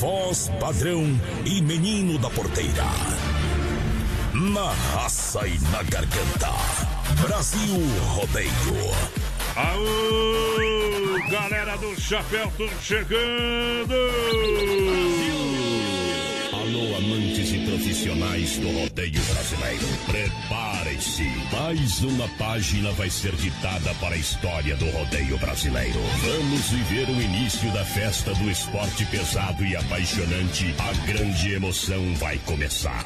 Voz padrão e menino da porteira. Na raça e na garganta. Brasil Rodeio. Aô, galera do Chapéu, tô chegando! Alô, amantes profissionais do rodeio brasileiro. Preparem-se. Mais uma página vai ser ditada para a história do rodeio brasileiro. Vamos viver o início da festa do esporte pesado e apaixonante. A grande emoção vai começar.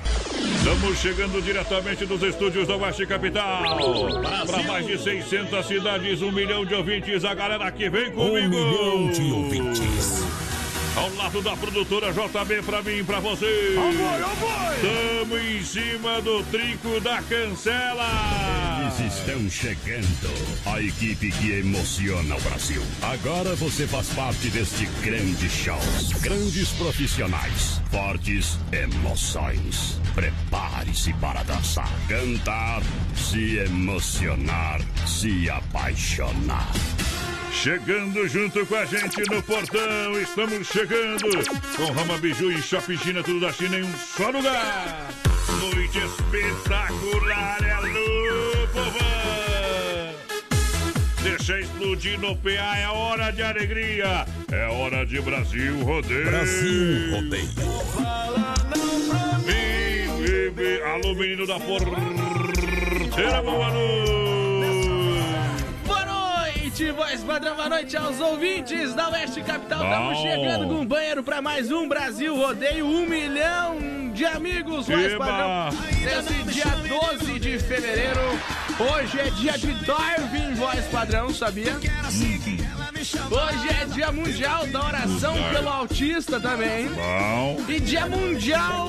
Estamos chegando diretamente dos estúdios da Oeste Capital. Para mais de 600 cidades, um milhão de ouvintes. A galera que vem comigo. Um milhão de ouvintes. Ao lado da produtora JB pra mim e pra você. Tamo em cima do trinco da cancela. Eles estão chegando. A equipe que emociona o Brasil. Agora você faz parte deste grande show. Grandes profissionais. Fortes emoções. Prepare-se para dançar, cantar, se emocionar, se apaixonar. Chegando junto com a gente no portão, estamos chegando com Rama Biju e Shopping China, tudo da China em um só lugar. Noite espetacular, é alô, povão! Deixa explodir no PA, é hora de alegria, é hora de Brasil Rodeio. Brasil Rodeio. Alô, menino da porteira, boa noite! Noite, voz padrão, boa noite aos ouvintes da Oeste Capital. Estamos chegando com um banheiro para mais um Brasil Rodeio, um milhão de amigos, voz padrão. Nesse dia 12 de fevereiro, hoje é dia de Darwin, voz padrão, sabia? Hoje é dia mundial da oração pelo autista também. Bom, E dia mundial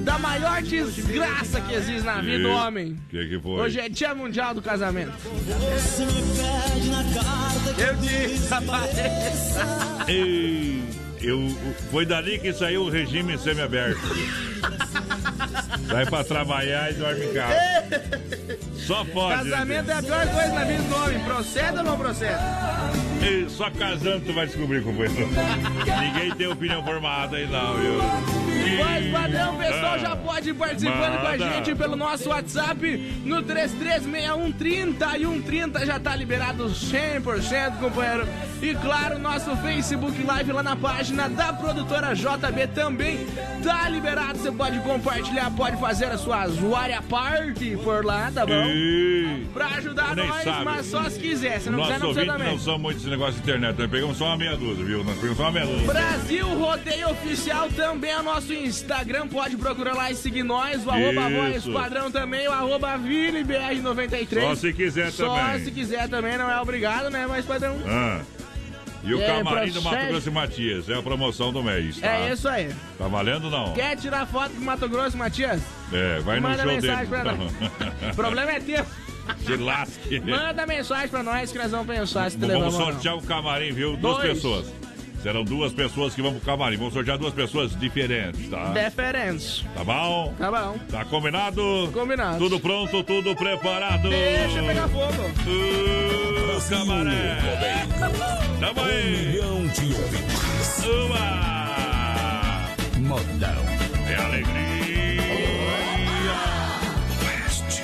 da maior desgraça que existe na vida do homem. o que, que foi? Hoje é dia mundial do casamento. Eu disse, rapaz. Ei, eu, foi dali que saiu o regime semiaberto. Sai pra trabalhar e dorme em casa. Só pode. Casamento é a pior coisa na vida do homem. Procede ou não procede? Ei, Só casando tu vai descobrir, companheiro. Ninguém tem opinião formada aí não, viu? Voz padrão, o pessoal Ah. já pode ir participando com a Manda. gente pelo nosso WhatsApp no 336130 e 130 já tá liberado 100%, companheiro. E claro, nosso Facebook Live lá na página da produtora JB também tá liberado. Você pode compartilhar, pode fazer a sua zoária party por lá, tá bom? Ei, Pra ajudar nós, sabe. mas só se quiser. Se não quiser, Nossos não precisa também. não são muito esse negócio de internet. Nós pegamos só uma meia dúzia, viu? Nós pegamos só uma meia dúzia. Brasil Rodeio Oficial também é nosso Instagram, pode procurar lá e seguir nós, o arroba voz padrão também, o arroba ViniBR93. Só se quiser Só também. se quiser também, não é obrigado, né, mas padrão? Ah. E o E aí, camarim do Mato? Grosso e Matias. É a promoção do mês, tá? É isso aí. Tá valendo ou não? Quer tirar foto com Mato Grosso, Matias? É, vai no Manda show mensagem dele. pra nós. O problema é teu. Se lasque. Manda mensagem pra nós que nós vamos pensar se te Vamos sortear um camarim, viu? Duas Dois. pessoas. Serão duas pessoas que vão pro camarim. Vamos sortear duas pessoas diferentes, tá? Deferentes. Tá bom? Tá bom. Tá combinado? Combinado. Tudo pronto, tudo preparado. Deixa pegar fogo. Uh, camaré. Tamo Um aí. milhão de ouvintes. Uma. Modão. É alegria. Oeste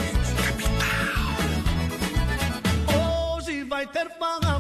Hoje vai ter farra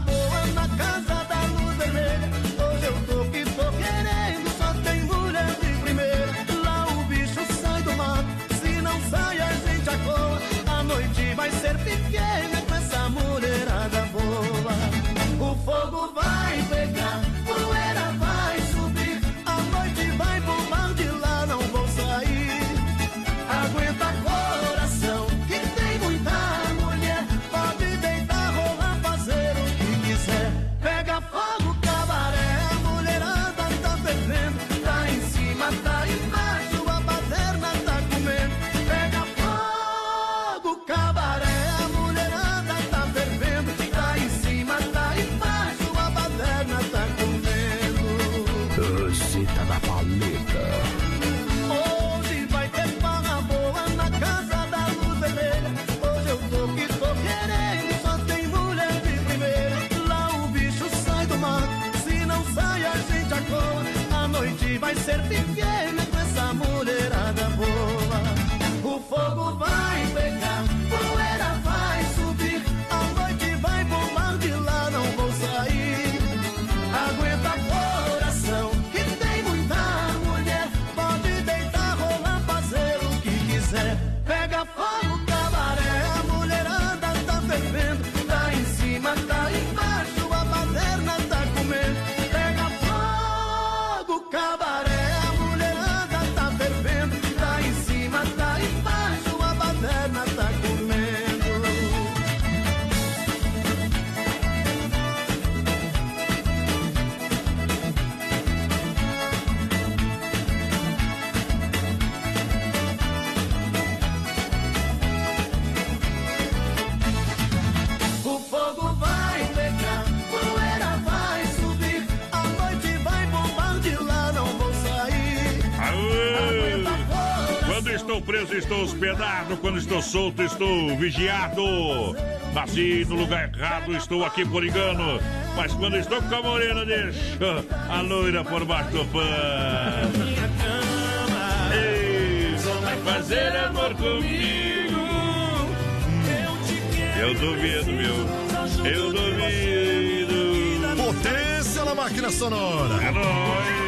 estou preso, estou hospedado. Quando estou solto, estou vigiado. Nasci no lugar errado, estou aqui por engano. Mas quando estou com a morena, deixa a loira por baixo do pano. Ei, vai fazer amor comigo. Eu duvido, viu? Eu duvido. Potência na máquina sonora. É nóis.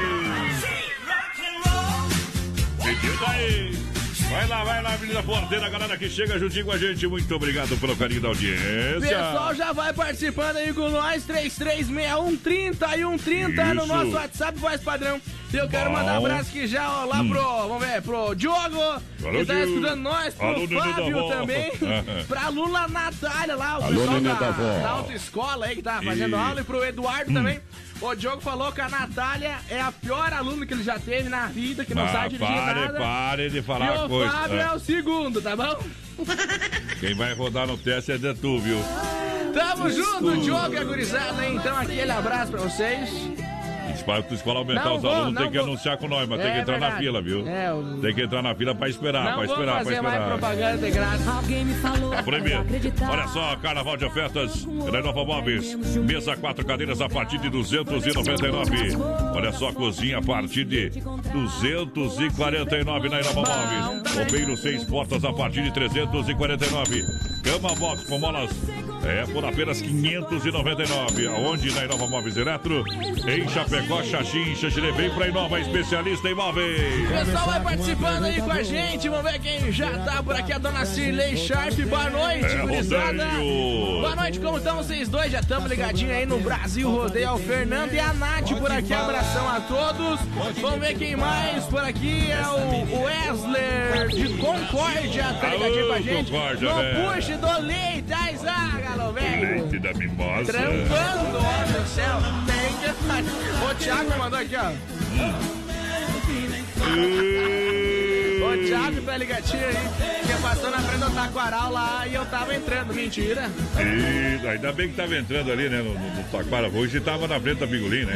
Pediu daí. Vai lá, vai lá, Avenida Porteira, galera que chega juntinho com a gente. Muito obrigado pelo carinho da audiência. Pessoal já vai participando aí com nós, 336130 e 130 no nosso WhatsApp, voz padrão. E eu quero Bom. mandar um abraço aqui já, ó, lá pro, vamos ver, pro Diogo, que tá Diogo. escutando nós, pro Alô, Fábio também, pra Lula Natália lá, o Alô, pessoal da, da autoescola aí que tá fazendo Isso. aula, e pro Eduardo também. O Diogo falou que a Natália é a pior aluna que ele já teve na vida, que não Ah, sabe dirigir pare, nada. pare de E falar o coisa. Fábio é É. o segundo, tá bom? Quem vai rodar no teste é de tu, viu? Tamo junto, Diogo e a gurizada, hein? Então aquele abraço pra vocês. Para tua escola aumentar Não os vou, alunos, tem que vou. anunciar com nós, mas tem É que entrar na verdade. fila, viu? É, o- Tem que entrar na fila pra esperar, Não pra vou esperar, pra esperar. propaganda de graça. Alguém me falou. Tá proibido. acreditar. Olha só, carnaval de ofertas da Nova Móveis. Mesa quatro cadeiras a partir de 299. Olha só, cozinha a partir de 249 na Nova Móveis. Bombeiro seis portas a partir de 349. Cama box com molas é por apenas 599. Aonde na Inova Móveis Eletro? Em Chapecó, Xaxim, Xaxirê. Vem pra Inova, especialista em móveis. O pessoal vai participando aí com a gente. Vamos ver quem já tá por aqui. A dona Cirlei Sharp. Boa noite, É, gurizada. Boa noite, como estão vocês dois? Já estamos ligadinhos aí no Brasil Rodeio. É o Fernando e a Nath por aqui. Abração a todos. Vamos ver quem mais por aqui. É o Wesley de Concórdia. Tá ligadinho com a gente. Concórdia, no velho. push do leite. Ai, galo, velho. Leite da mimosa. Trampando, ó do céu. Tem que. O Thiago mandou aqui, ó. O Thiago tá ligadinho aí. Que passou na frente do Taquaral lá e eu tava entrando. Mentira. E ainda bem que tava entrando ali, né, no, no, no Taquara. Hoje tava na frente da Bigolim, né?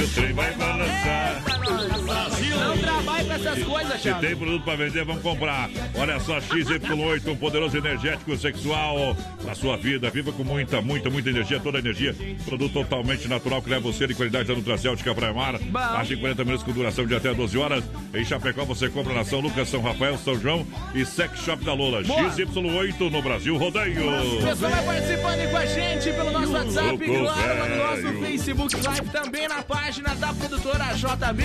Que o trem vai balançar. Não trabalhe com essas coisas, Se Thiago. tem produto pra vender, vamos comprar. Olha só, XY8, um poderoso energético sexual na sua vida. Viva com muita, muita, muita energia, toda a energia. Produto totalmente natural que leva você de qualidade da Nutracêutica Praia Mar. Mais de 40 minutos com duração de até 12 horas. Em Chapecó você compra na São Lucas, São Rafael, São João e Sex Shop da Lola. Boa. XY8 no Brasil Rodeio. O pessoal vai participando aí com a gente pelo nosso WhatsApp, claro, no nosso. Facebook Live, também na página da produtora JB.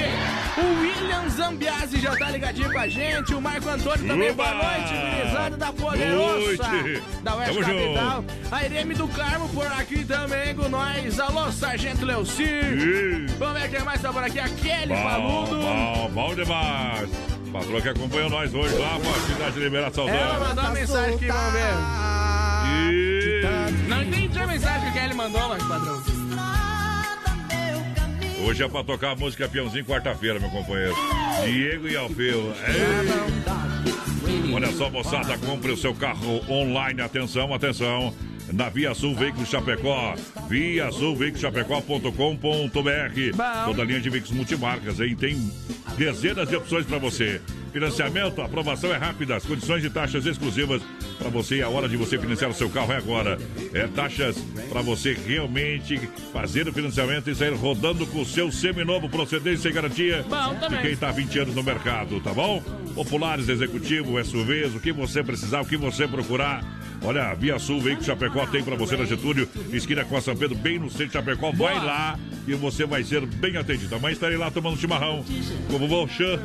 O William Zambiasi já tá ligadinho com a gente, o Marco Antônio também. Boa noite, gurizada da Poderosa, Noite. da Oeste Tamo Capital. A Irene do Carmo por aqui também com nós. Alô, Sargento Leucir. Ih. Vamos ver quem mais tá por aqui. A Kelly Bom, Paludo. bom, bom demais. Patroa que acompanha nós hoje lá pra cidade de Liberação Ela mandou uma mensagem aqui, vamos ver. E... Não entendi a mensagem que a Kelly mandou, mas padrão. Hoje é pra tocar a música Peãozinho quarta-feira, meu companheiro. Diego e Alfeu. Ei. Olha só, moçada, compre o seu carro online. Atenção, atenção. na Via Sul Veículos Chapecó. Via Sul Veículos Chapecó.com.br. Toda linha de veículos multimarcas, hein? Tem dezenas de opções para você. Financiamento, aprovação é rápida, as condições de taxas exclusivas para você a hora de você financiar o seu carro é agora. É taxas para você realmente fazer o financiamento e sair rodando com o seu seminovo procedência e garantia de quem está há 20 anos no mercado, tá bom? Populares, executivo, SUVs, o que você precisar, o que você procurar. Olha, a Via Sul Veículos Chapecó tem para você na Getúlio, esquina com a São Pedro, bem no centro de Chapecó. Vai lá e você vai ser bem atendido. Amanhã estarei lá tomando chimarrão com o vovô Chan,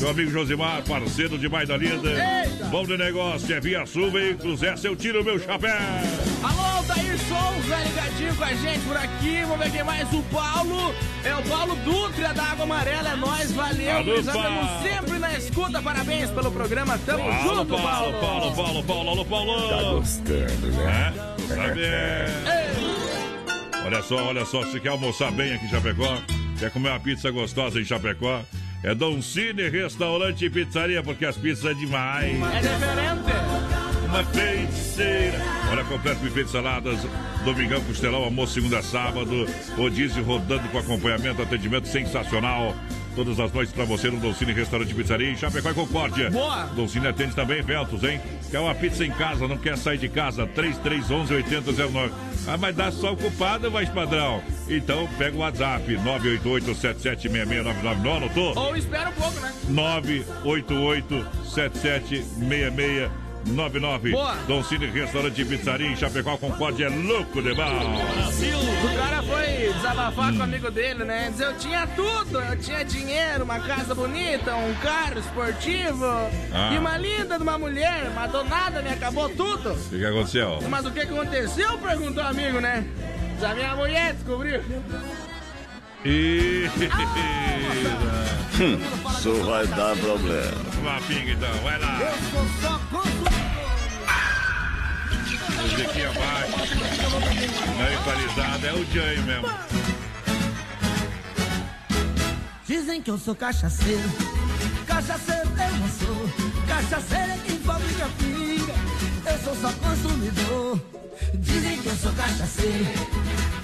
meu amigo Josimar, parceiro demais da linda. Bom de negócio, é Via Sul Veículos, essa eu tiro o meu chapéu. Alô, Daí Souza, ligadinho com a gente por aqui. Vamos ver quem mais. O Paulo. É o Paulo Dutra da Água Amarela. É nóis, valeu. Alô, Paulo. Estamos sempre na escuta. Parabéns pelo programa. Tamo Paulo, junto, Paulo, Paulo. Paulo, Paulo, Paulo, alô, Paulo. Gostando, né? É, sabe? Olha só, olha só, se quer almoçar bem aqui em Chapecó, quer comer uma pizza gostosa em Chapecó, é Dom Cine Restaurante e Pizzaria, porque as pizzas é demais. É diferente. Uma feiticeira. Olha, completo buffet de saladas, domingão, costelão, almoço, segunda a sábado, rodízio rodando com acompanhamento, atendimento sensacional. Todas as noites pra você no Dolcine Restaurante Pizzaria em Chapecó e Concórdia. Boa. Dolcine atende também eventos, hein? Quer uma pizza em casa, não quer sair de casa? 3311-8009. Ah, mas dá só ocupado, mais padrão. Então, pega o WhatsApp, 988-776699, anotou? Ou espera um pouco, né? 988-776699. Boa. Dom Cine Restaurante e Pizzaria em Chapecó, Concórdia, é louco de bom. O cara foi desabafar com o amigo dele, né? Dizer, eu tinha tudo, eu tinha dinheiro, uma casa bonita, um carro esportivo Ah. e uma linda de uma mulher, mas do nada me acabou tudo. O que, que aconteceu? Mas o que aconteceu? Perguntou o amigo, né? Diz, A minha mulher descobriu. E... Isso vai dar problema. Uma pinga então, vai lá. Sou só. Musiquinha abaixo. Não equalizada, é o Jay mesmo. Dizem que eu sou cachaceiro. Cachaceiro eu não sou. Cachaceiro é quem fabrica pinga. Eu sou só consumidor. Dizem que eu sou cachaceiro.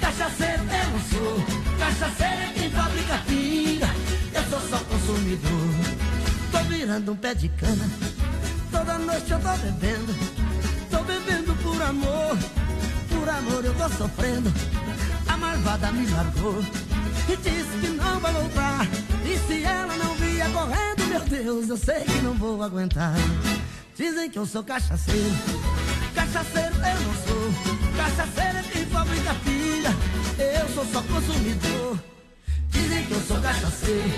Cachaceiro eu não sou. Cachaceiro é quem fabrica pinga. Eu sou só consumidor. Tô virando um pé de cana. Toda noite eu tô bebendo. Tô bebendo por amor. Por amor eu tô sofrendo. A malvada me largou e disse que não vai voltar. E se ela não vier correndo, meu Deus, eu sei que não vou aguentar. Dizem que eu sou cachaceiro. Cachaceiro eu não sou. Cachaceiro é quem fabrica pilha. Eu sou só consumidor. Dizem que eu sou cachaceiro.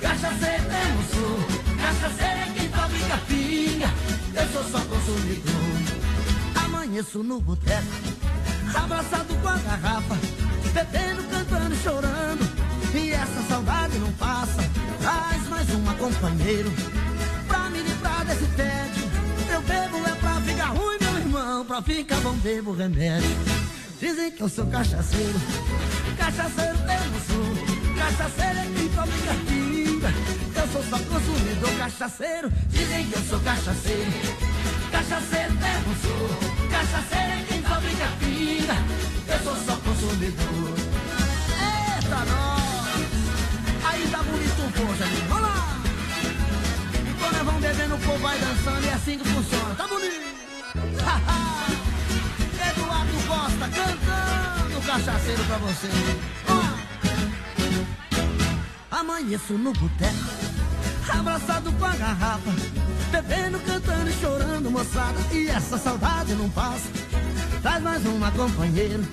Cachaceiro eu não sou. Cachaceiro é quem fabrica pinga. Eu sou só consumidor. Amanheço no boteco, abraçado com a garrafa, bebendo, cantando, chorando. E essa saudade não passa. Traz mais uma companheiro pra me livrar desse tédio. Eu bebo é pra ficar ruim, meu irmão. Pra ficar bom, bebo remédio. Dizem que eu sou cachaceiro. Cachaceiro eu não sou. Cachaceiro é quem fabrica pinga. Eu sou só consumidor cachaceiro. Dizem que eu sou cachaceiro. Cachaceiro sou. Cachaceiro é quem fabrica pinga. Eu sou só consumidor. Eita, nós! Aí tá bonito o povo, amigo. Vamos lá! Quando nós vamos bebendo, o povo vai dançando e é assim que funciona. Tá bonito! Eduardo Costa cantando cachaceiro pra você. Ó. Amanheço no boteco, abraçado com a garrafa, bebendo, cantando e chorando, moçada. E essa saudade não passa. Traz mais uma companheiro,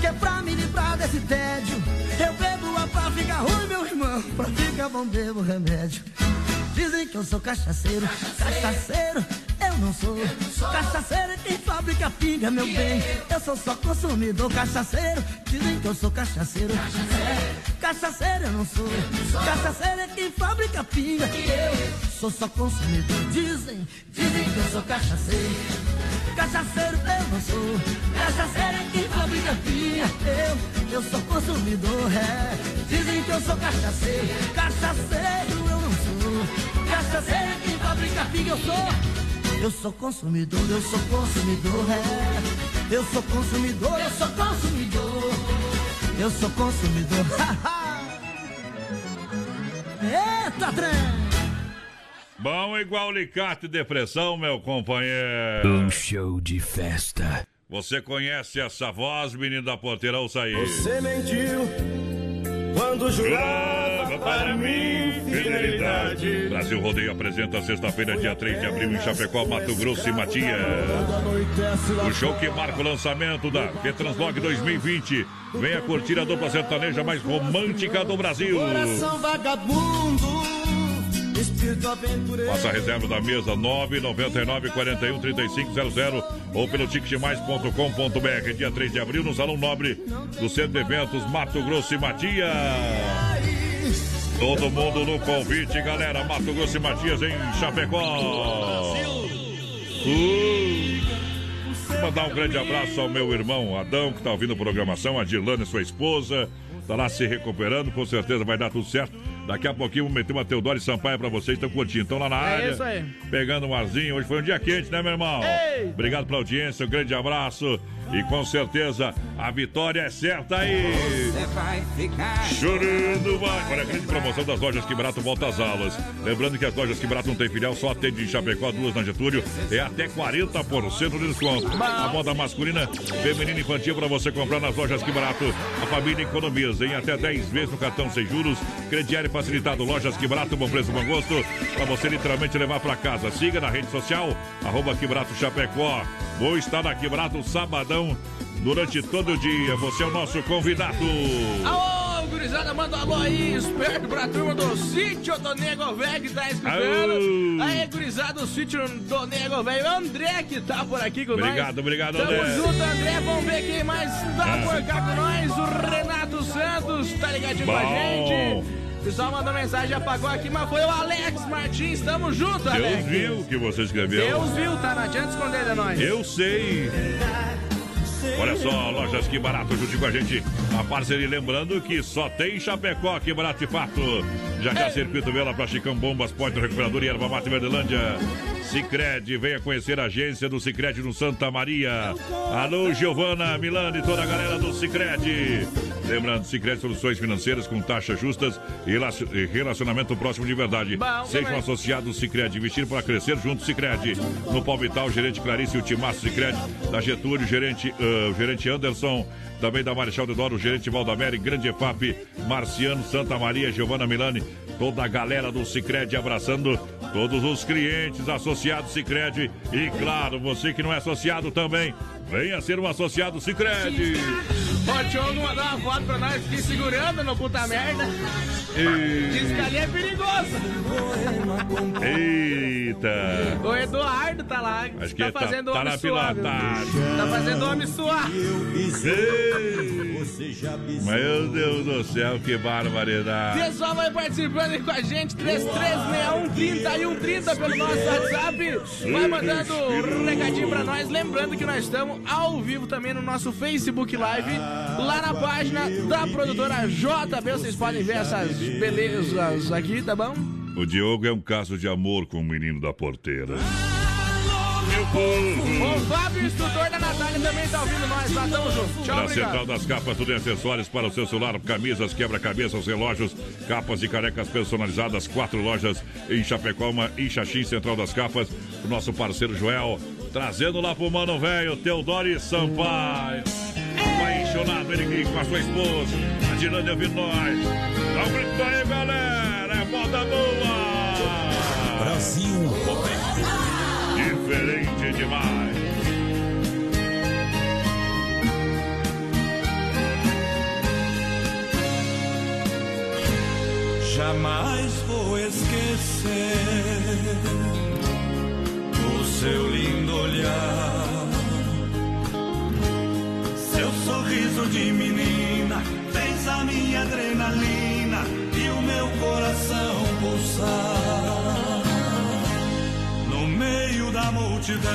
que é pra me livrar desse tédio. Eu bebo a pra ficar ruim, meu irmão, pra ficar bom, bebo remédio. Dizem que eu sou cachaceiro, cachaceiro eu não sou. Cachaceiro quem fabrica pinga, meu bem. Eu sou só consumidor cachaceiro. Dizem que eu sou cachaceiro. Cachaceiro eu não sou. Cachaceiro é quem fabrica pinga. Eu sou só consumidor. Dizem, dizem que eu sou cachaceiro. Cachaceiro eu não sou. Cachaceiro é quem fabrica pinga. Eu, eu sou consumidor, é. Dizem que eu sou cachaceiro. Cachaceiro eu não sou. Cachaceiro é quem fabrica pinga. Eu sou. Eu sou consumidor, eu sou consumidor, é. Eu sou consumidor, eu sou consumidor. Eu sou consumidor. Eita, trem! Bom igual alicate de pressão, meu companheiro. Um show de festa. Você conhece essa voz, menino da porteira? Ouça aí. Você mentiu quando jurava para mim fidelidade. Brasil Rodeio apresenta sexta-feira, dia 3 de abril, em Chapecó, Mato Grosso e Matias. O show que marca o lançamento da Petranslog 2020. Venha curtir a dupla sertaneja mais romântica do Brasil. Coração vagabundo. Faça a reserva da mesa 999 41 3500 ou pelo ticketmais.com.br. Dia 3 de abril, no Salão Nobre do Centro de Eventos Mato Grosso e Matias. Todo mundo no convite, galera. Mato Grosso e Matias em Chapecó. Uh. Mandar um grande abraço ao meu irmão Adão, que está ouvindo a programação, a Dilane, sua esposa. Está lá se recuperando, com certeza vai dar tudo certo. Daqui a pouquinho vou meter uma Teodoro e Sampaio pra vocês, estão curtindo. Estão lá na É área. isso aí. Pegando um arzinho. Hoje foi um dia quente, né, meu irmão? Ei! Obrigado pela audiência, um grande abraço. E com certeza a vitória é certa aí. Chorando vai. Olha a grande promoção das lojas Que Barato volta às aulas. Lembrando que as lojas Que Barato não tem filial, só atende em Chapecó, duas na Getúlio. É até 40% de desconto. A moda masculina, feminina e infantil para você comprar nas lojas Que Barato. A família economiza em até 10 vezes no cartão sem juros. Crediário facilitado. Lojas Que Barato, bom preço, bom gosto. Para você literalmente levar para casa. Siga na rede social, arroba Que Barato Chapecó. Vou estar na Que Barato sabadão durante todo o dia. Você é o nosso convidado. Alô, gurizada, manda um alô aí, esperto pra turma do sítio do Nego Velho que tá escutando. Aô. Aí, gurizada do sítio do Nego Velho, André que tá por aqui com nós. Obrigado, obrigado, Tamo André. junto, André, vamos ver quem mais tá Ah. por cá com nós. O Renato Santos tá ligadinho com a Bom. gente. O pessoal mandou mensagem, apagou aqui, mas foi o Alex Martins. Tamo junto, Deus Alex. viu o que você escreveu. Deus viu, tá? Não adianta esconder de nós. Eu sei. Olha só, lojas que barato, junto com a gente. A parceria, lembrando que só tem Chapecó, que barato de fato. Já já Circuito Vela para Chicão Bombas, Ponte Recuperador e Erva Mate Verdelândia. Cicred, venha conhecer a agência do Cicred no Santa Maria. Alô, Giovana, Milano e toda a galera do Cicred. Lembrando, Cicred Soluções Financeiras com taxas justas e relacion- relacionamento próximo de verdade. Bom Seja um demais. associado Cicred, investir para crescer junto Cicred. No Palmital, gerente Clarice, o Timaço Cicred. Da Getúlio, gerente, o gerente Anderson. Também da Marechal Deodoro, gerente Valdamere, Grande EFAP, Marciano, Santa Maria, Giovana Milani. Toda a galera do Cicred abraçando todos os clientes associados Cicred. E claro, você que não é associado também, venha ser um associado Cicred. Ó, o Diogo mandou uma foto pra nós, fiquei segurando no puta merda. Diz que ali é perigoso. Eita! O Eduardo tá lá. Acho que tá tá, fazendo tá homem na suar. Tá fazendo homem suar. Meu Deus do céu, que barbaridade! Pessoal vai participando aí com a gente, 3361 30 e 130 pelo nosso WhatsApp. Vai mandando um recadinho pra nós. Lembrando que nós estamos ao vivo também no nosso Facebook Live, lá na página da produtora JB. Vocês podem ver essas belezas aqui, tá bom? O Diogo é um caso de amor com o menino da porteira. O Fábio, instrutor da Natália, também tá ouvindo nós. Lá, tamo junto. Tchau, Na obrigado. Central das Capas, tudo em acessórios para o seu celular, camisas, quebra-cabeças, relógios, capas e carecas personalizadas. Quatro lojas em Chapecó, uma em Xaxim, Central das Capas. O nosso parceiro Joel, trazendo lá pro Mano Velho, Teodoro Sampaio. Vai enxonado ele aqui com a sua esposa, a Dilândia ouvindo nós. Dá um grito aí, galera, é moda boa! Brasil Rodeio. Diferente demais. Jamais vou esquecer seu lindo olhar, seu sorriso de menina fez a minha adrenalina e o meu coração pulsar no meio da multidão,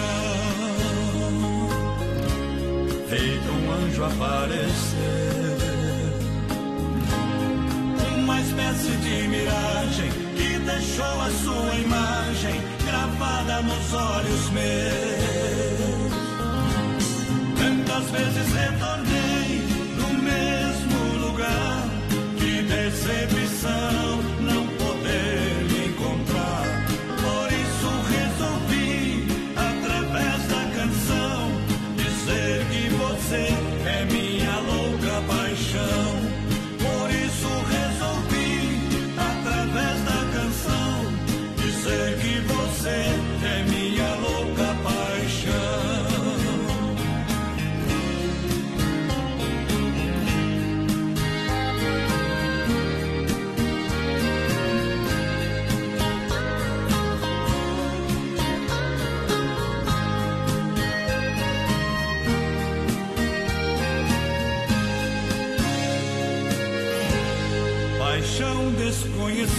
feito um anjo aparecer uma espécie de miragem que deixou a sua imagem gravada nos olhos meus. Tantas vezes retornei no mesmo lugar. Que decepção Paixão desconhecida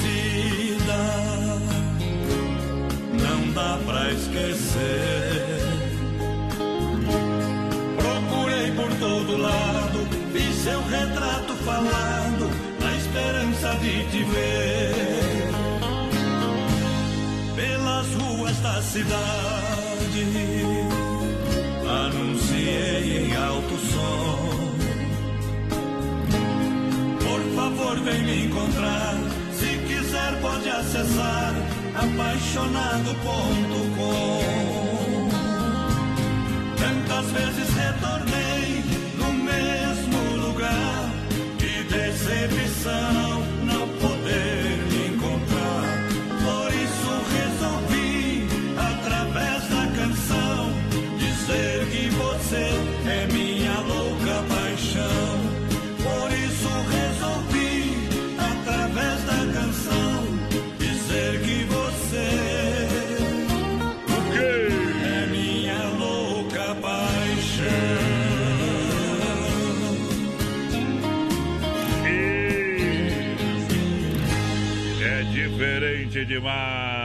não dá pra esquecer. Procurei por todo lado, vi seu retrato falando, na esperança de te ver. Pelas ruas da cidade, favor, vem me encontrar. Se quiser, pode acessar apaixonado.com. Tantas vezes retornei no mesmo lugar. Que decepção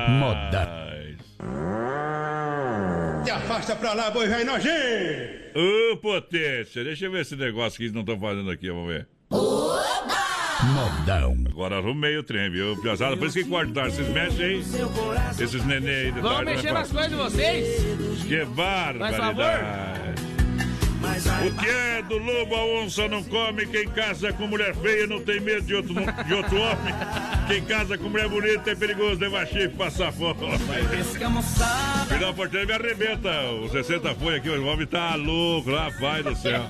Moda. Se afasta pra lá, boi velho nojento! Ô, potência, deixa eu ver esse negócio que eles não estão fazendo aqui, vamos ver. Modão. Agora arrumei o trem, viu? Piazada, por isso que cortaram. Vocês mexem aí. Esses neném aí de Vamos tarde, mexer né, nas coisas de vocês? Que barbaridade. O que é do lobo a onça não come, quem casa com mulher feia não tem medo de outro, de outro homem. Quem casa com mulher bonita é perigoso levar chifre e passar fome. Final porteiro me arrebenta. O 60 foi aqui, o homem tá louco, rapaz do céu.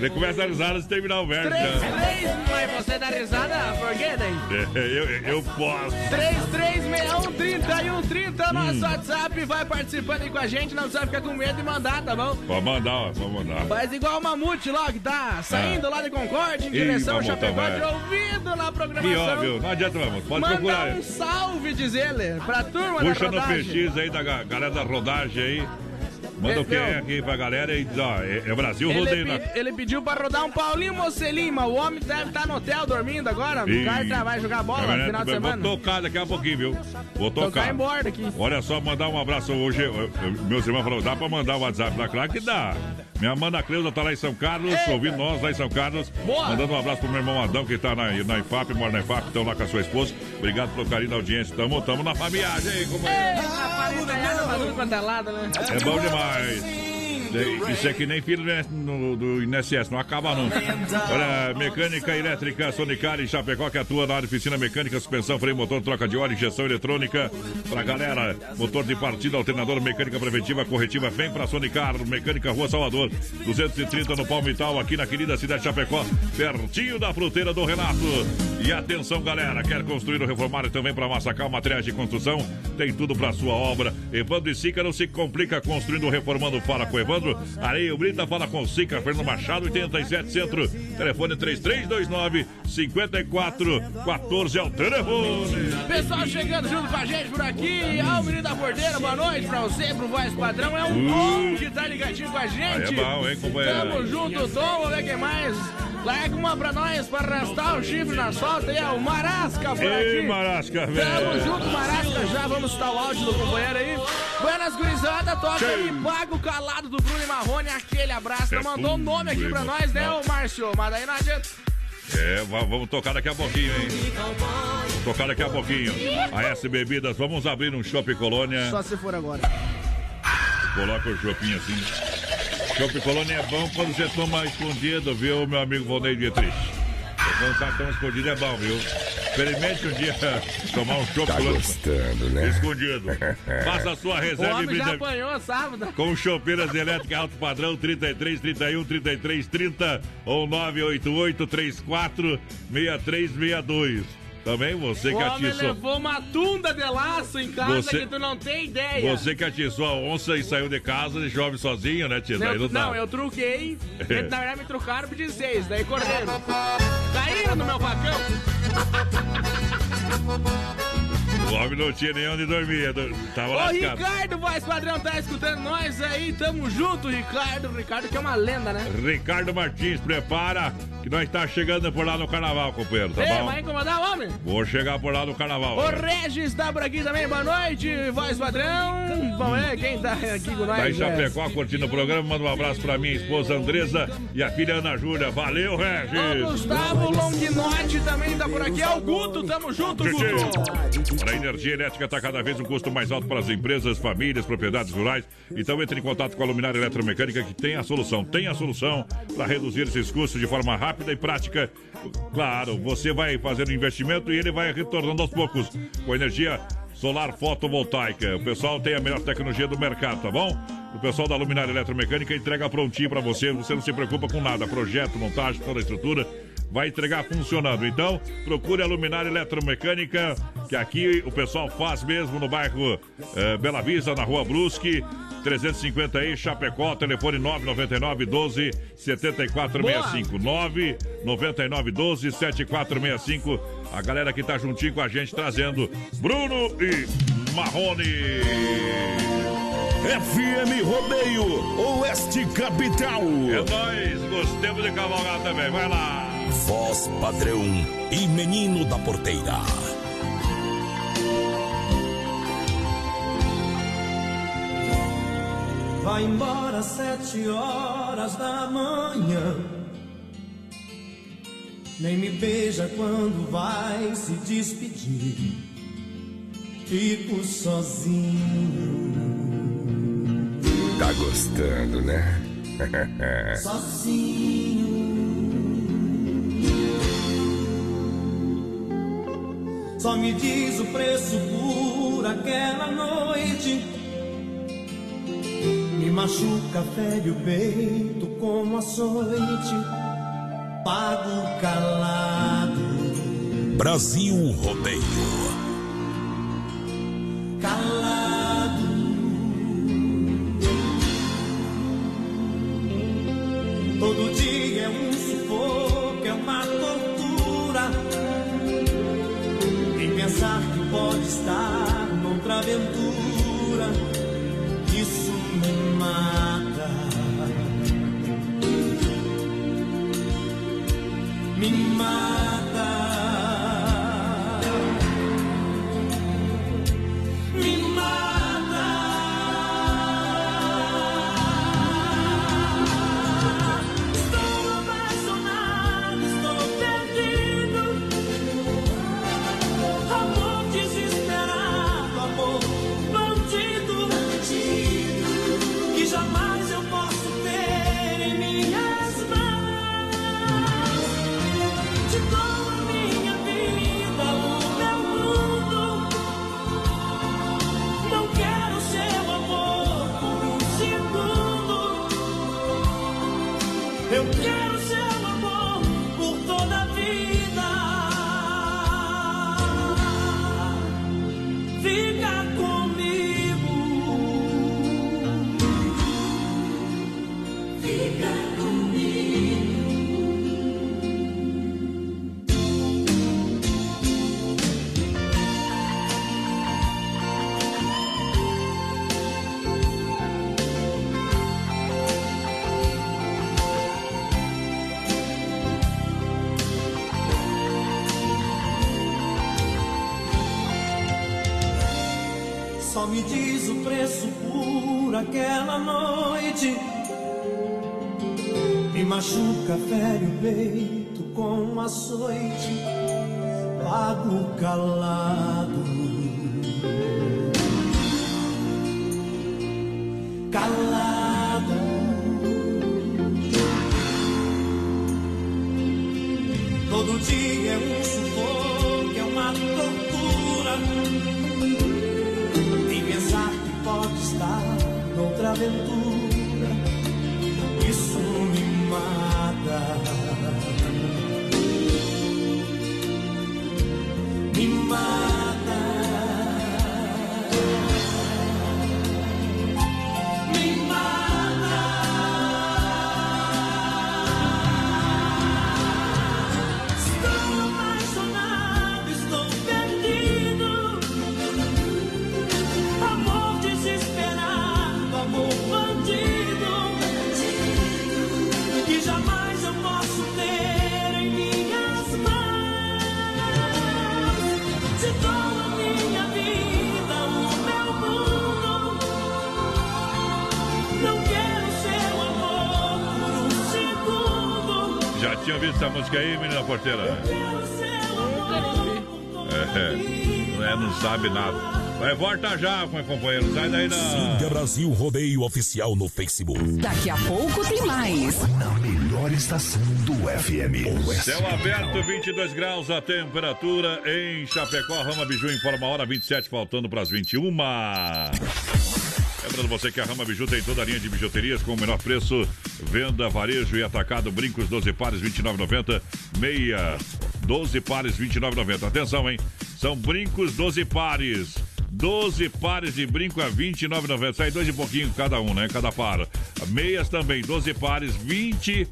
Ele começa a risar antes de terminar o verso. Três, já. três, mas você dá risada, por quê daí? É, eu, eu posso. 3361 é nosso WhatsApp, vai participando aí com a gente, não precisa ficar com medo de mandar, tá bom? Pode mandar, ó, pode mandar. Faz igual o Mamute lá, que tá saindo lá de Concorde, em direção ao Mamute, Chapecó, de ouvido na Que programação. óbvio, não adianta, vamos. Pode Mandar procurar. um salve, diz ele, pra turma Puxa da no rodagem. PX aí da ga- galera da rodagem aí. Manda o é aqui pra galera e diz, ó, é, é Brasil Ele, rodeio pe- na. ele pediu pra rodar um Paulinho Mocelin, mas o homem deve estar no hotel dormindo agora. O cara tá- vai jogar bola no Caminhonete, final de Vou semana. tocar daqui a pouquinho, viu? Vou Tocar tocar. em bordo aqui. Olha só, mandar um abraço hoje. eu- eu- Meus irmãos falaram, dá pra mandar o WhatsApp lá? Claro que dá. Minha Amanda Cleusa tá lá em São Carlos, Eita. ouvindo nós lá em São Carlos. Boa. Mandando um abraço pro meu irmão Adão, que tá na, na IFAP, mora na IFAP, estão lá com a sua esposa. Obrigado pelo carinho da audiência. Tamo, tamo na familiagem aí, companheiro. É né? É bom demais. É, Isso é que nem filho do INSS, não acaba nunca. Olha, mecânica elétrica Sonicar em Chapecó, que atua na oficina mecânica, suspensão, freio, motor, troca de óleo, injeção eletrônica. Pra galera, motor de partida, alternador, mecânica preventiva, corretiva, vem pra Sonicar, mecânica Rua Salvador, 230 no Palmital, aqui na querida cidade de Chapecó, pertinho da fruteira do Renato. E atenção, galera, quer construir ou reformar então vem pra Massacal, materiais de construção, tem tudo pra sua obra. Evandro e Sica não se complica construindo ou reformando, fala com Evandro. Areia Brita, fala com Sica, Fernando Machado, 87 Centro, telefone 3329 5414 é o telefone. Pessoal chegando junto com a gente por aqui. Ao menino da porteira, boa noite pra você, pro voz padrão. É um bom que tá ligadinho com a gente. Aí é bom, hein, companheiro? Tamo junto, Tom. Vamos ver quem mais. Larga uma pra nós pra arrastar o chifre na solta. E é o Marasca por Ei, aqui. Marasca, Tamo velho. junto, Marasca. Já vamos estar o áudio do companheiro aí. Buenas gurizada, toca e paga o calado do Bruno e Marrone. Aquele abraço. É mandou um nome aqui pra nós, né, ô Márcio? Mas daí não adianta. É, va- vamos tocar daqui a pouquinho, hein? Vamos tocar daqui a pouquinho. A S Bebidas, vamos abrir um Shopping Colônia. Só se for agora. Coloca o shopping assim. Chopp Colônia é bom quando você toma escondido, viu, meu amigo Volney Dietrich? Quando tá tão escondido é bom, viu? Experimente um dia tomar um chopp Tá gostando, né? escondido. Faça a sua O reserva e homem já apanhou sábado. com chopeiras elétricas alto padrão 33 31 33 30 ou 988 34 6362. Também você O que atiçou. levou uma tunda de laço em casa Você- que tu não tem ideia. Você que atiçou a onça e saiu de casa e chove sozinho, né, Eu- não dá. não, eu truquei. Eles, na verdade, me trucaram por 16, daí cordeiro. Caíram no meu facão. O homem não tinha nem onde dormir, do- tava Ô, lascado. Ricardo, voz padrão, tá escutando nós aí? Tamo junto, Ricardo. Ricardo que é uma lenda, né? Ricardo Martins, prepara que nós tá chegando por lá no carnaval, companheiro, tá Ei, bom? vai incomodar o homem? Vou chegar por lá no carnaval. O Regis tá por aqui também, boa noite, voz padrão. Vamos ver quem tá aqui com nós. Tá em é. Chapecó curtindo o programa, manda um abraço pra minha esposa Andresa e a filha Ana Júlia. Valeu, O Regis! Gustavo Longinotti também tá por aqui. É o Guto, tamo junto, Guto. A energia elétrica está cada vez um custo mais alto para as empresas, famílias, propriedades rurais. Então entre em contato com a Luminária Eletromecânica que tem a solução. Tem a solução para reduzir esses custos de forma rápida e prática. Claro, você vai fazendo investimento e ele vai retornando aos poucos com energia solar fotovoltaica. O pessoal tem a melhor tecnologia do mercado, tá bom? O pessoal da Luminária Eletromecânica entrega prontinho para você. Você não se preocupa com nada. Projeto, montagem, toda a estrutura vai entregar funcionando. Então, procure a Luminária Eletromecânica, que aqui o pessoal faz mesmo no bairro eh, Bela Vista, na rua Brusque. 350 aí, Chapecó, telefone 999 12 7465. 999 12 7465. A galera que tá juntinho com a gente trazendo Bruno e Marrone. FM Rodeio, Oeste Capital. É nóis, gostemos de cavalgar também. Vai lá. Voz padrão e menino da porteira. Vai embora às sete horas da manhã. Nem me beija quando vai se despedir. Fico sozinho, Tá gostando, né? sozinho. Só me diz o preço por aquela noite. Me machuca, fere o peito como açoite. Pago calado, Brasil Rodeio. calado. Todo dia é um sufoco, é uma tortura. Pode estar noutra aventura, isso me mata. Me mata. Música aí, menina porteira? É, é, não sabe nada. Vai, volta já, meu companheiro. Sai daí Siga não. Brasil Rodeio Oficial no Facebook. Daqui a pouco tem mais. Na melhor estação do FM. O Céu aberto, 22 graus a temperatura em Chapecó. Rama Biju informa a hora 27, faltando para as 21. Lembrando você que a Rama Biju tem toda a linha de bijuterias com o menor preço. Venda, varejo e atacado. Brincos 12 pares, 29,90. Meia, 12 pares, 29,90. Atenção, hein? São brincos 12 pares. 12 pares de brinco a 29,90. Sai dois e pouquinho cada um, né? Cada par. Meias também, 12 pares, 20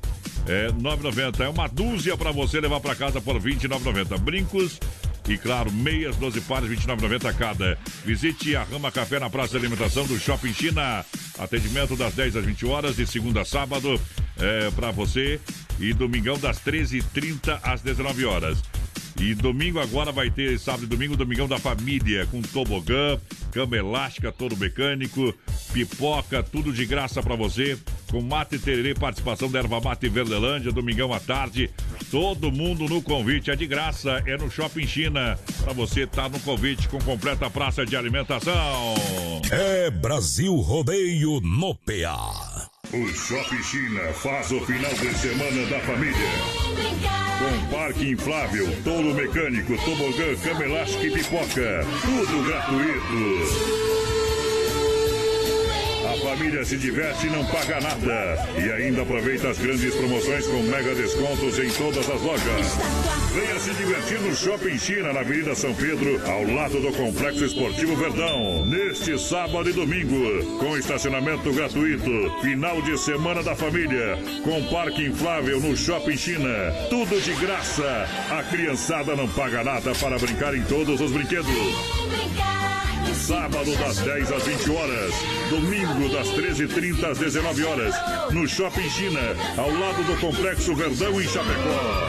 é, 9,90. É uma dúzia para você levar para casa por 29,90. Brincos e, claro, meias, 12 pares, 29,90 cada. Visite a Rama Café na Praça de Alimentação do Shopping China. Atendimento das 10 às 20 horas, de segunda a sábado, é, para você. E domingão das 13h30 às 19 horas. E domingo agora vai ter, sábado e domingo, Domingão da Família, com tobogã, cama elástica, todo mecânico, pipoca, tudo de graça pra você, com mate tererê, participação da Erva Mate Verdelândia, domingão à tarde, todo mundo no convite, é de graça, é no Shopping China, pra você estar no convite com completa praça de alimentação. É Brasil Rodeio no PA. O Shopping China faz o final de semana da família. Com parque inflável, tolo mecânico, tobogã, cama elástica e pipoca. Tudo gratuito. Família se diverte e não paga nada. E ainda aproveita as grandes promoções com mega descontos em todas as lojas. Venha se divertir no Shopping China, na Avenida São Pedro, ao lado do Complexo Esportivo Verdão. Neste sábado e domingo, com estacionamento gratuito. Final de semana da família, com parque inflável no Shopping China. Tudo de graça. A criançada não paga nada para brincar em todos os brinquedos. Sábado das 10 às 20 horas. Domingo das 13h30 às 19 horas. No Shopping China, ao lado do Complexo Verdão em Chapecó.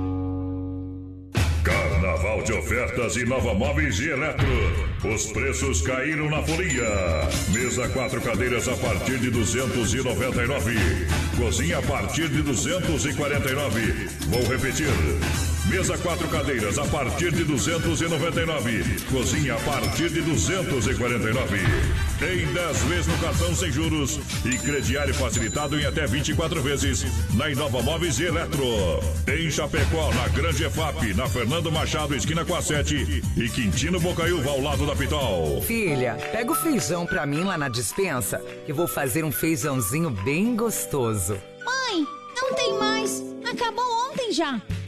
De ofertas e Nova Móveis e Eletro. Os preços caíram na folia. Mesa quatro cadeiras a partir de 299. Cozinha a partir de 249. Vou repetir. Mesa quatro cadeiras a partir de 299. Cozinha a partir de 249. Tem 10 vezes no cartão sem juros e crediário facilitado em até 24 vezes na Inova Móveis e Eletro. Em Chapecó, na Grande EFAP, na Fernando Machado, esquina com a 7 e Quintino Bocaiúva ao lado da Pitol. Filha, pega o feijão pra mim lá na dispensa, que vou fazer um feijãozinho bem gostoso. Mãe, não tem mais. Acabou ontem já.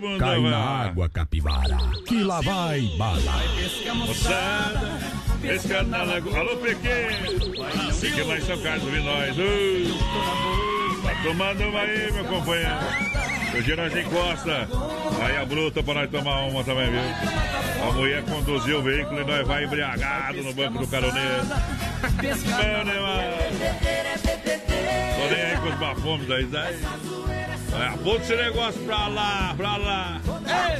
Ê, Cai na água, capivara, que lá vai bala. Moçada, pesca na lagoa. Alô, pequeno. Fique lá em São Carlos ouvindo nós. Uh, tá tomando uma aí, meu companheiro. Hoje nós encosta. Aí a bruta pra nós tomar uma também, viu? A mulher conduziu o veículo e nós vai embriagado no banco do caroneiro. Bom demais. Tô nem aí com os bafomes daí. daí. É, bota esse negócio pra lá, pra lá.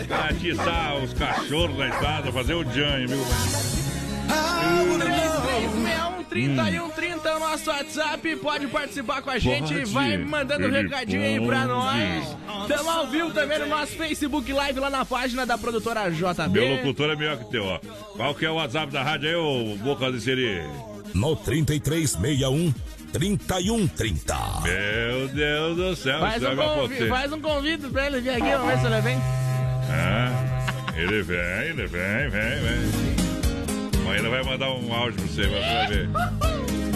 Pra atiçar os cachorros na estrada, fazer o Jan, viu? 3130 é o nosso WhatsApp, pode participar com a gente, Pode. vai mandando um recadinho aí pra nós. Estamos ao vivo também no nosso Facebook Live lá na página da produtora JB. Meu locutor é melhor que teu, ó. Qual que é o WhatsApp da rádio aí, ô Boca de Siri? No 3361 3130. Meu Deus do céu, Faz um, é uma convi- faz um convite pra ele vir aqui, vamos ver se ele vem. É, ele vem, ele vem, vem, vem. Amanhã ele vai mandar um áudio pra você, você vai ver.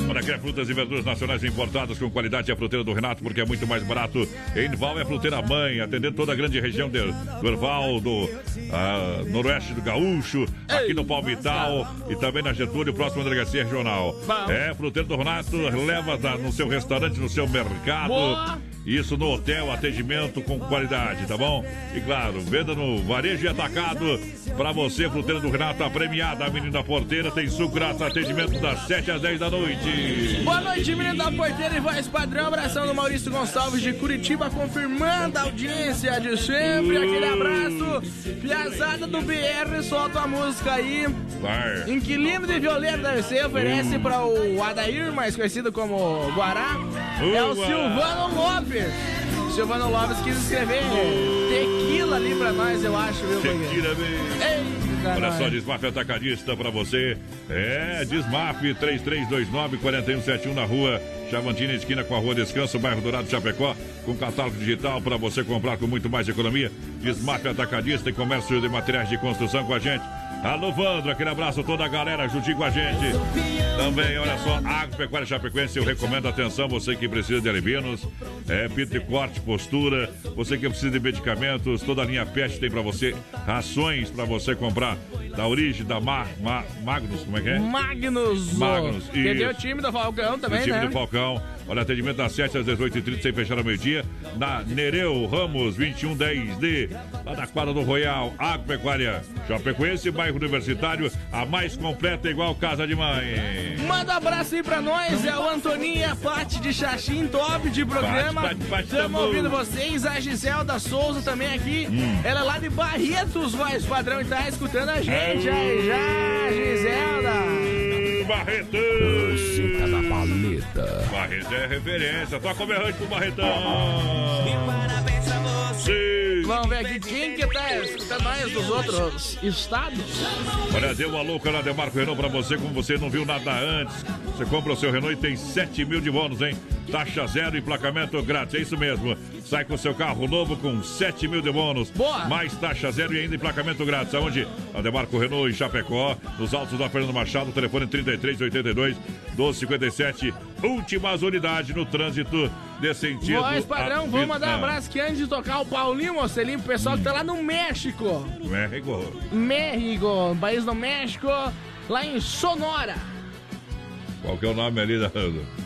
Para criar frutas e verduras nacionais importadas com qualidade é a fruteira do Renato, porque é muito mais barato. Em Val é a fruteira mãe, atendendo toda a grande região de, do Erval, do ah, noroeste do Gaúcho, aqui no Palmital e também na Getúlio, próxima delegacia regional. É, fruteira do Renato, leva da- no seu restaurante, no seu mercado. Isso no hotel, atendimento com qualidade, tá bom? E claro, venda no varejo e atacado. Pra você, fruteira do Renato, a premiada, a menina porteira, tem suco grátis, atendimento das 7 às 10 da noite. Boa noite, menino da porteira e voz padrão. Abração do Maurício Gonçalves de Curitiba, confirmando a audiência de sempre. Aquele abraço. Piazada do BR, solta a música aí. Vai. Inquilino de violeiro deve ser, oferece para o Adair, mais conhecido como Guará. É o. Silvano Lopes. Silvano Lopes quis escrever tequila ali pra nós, eu acho, viu? Tequila, bem. Eita, Olha nós. só, Desmaf Atacadista pra você. É, Desmaf 3329-4171 na rua Chavantina, esquina com a Rua Descanso, bairro Dourado Chapecó, com catálogo digital para você comprar com muito mais economia. Desmaf Atacadista e comércio de materiais de construção com a gente. Alô, Vandro, aquele abraço a toda a galera, juntinho com a gente. Também, olha só, Agropecuária Chapecoense, eu recomendo atenção, você que precisa de alivinos, é, e corte, postura, você que precisa de medicamentos, toda a linha PET tem pra você, rações pra você comprar da origem, da Ma, Ma- Magnus, como é que é? Magnus. Magnus, isso. o time do Falcão também, o time né? do Falcão. Olha, atendimento das 7 às 18h30, sem fechar ao meio-dia. Na Nereu Ramos, 2110D, lá da quadra do Royal, Agropecuária Chapecoense, bairro universitário, a mais completa, igual Casa de Mãe. Manda um abraço aí pra nós, é o Antoninho e a Paty de Xaxim, top de programa. Estamos tamo. ouvindo vocês, a Giselda Souza também aqui. Hum. Ela é lá de Barretos, voz padrão, e tá escutando a gente aí já, Giselda. Barretão! Cinta da paleta. Barreto é referência. Toca o berrante pro Barretão. Vamos ver aqui quem que tá escutando nós dos outros estados. Olha, deu a louca na Demarco Renault pra você, como você não viu nada antes. Você compra o seu Renault e tem 7 mil de bônus, hein? Taxa zero e emplacamento grátis, é isso mesmo. Sai com seu carro novo com 7 mil de bônus. Boa. Mais taxa zero e ainda emplacamento grátis. Aonde? A Demarco Renault em Chapecó, nos altos da Fernando Machado, telefone 3382 1257. Últimas unidades no trânsito de sentido. Voz padrão, vamos mandar um abraço aqui antes de tocar o Paulinho Mocelinho, pro pessoal que tá lá no México. México. México, país do México, lá em Sonora. Qual que é o nome ali da.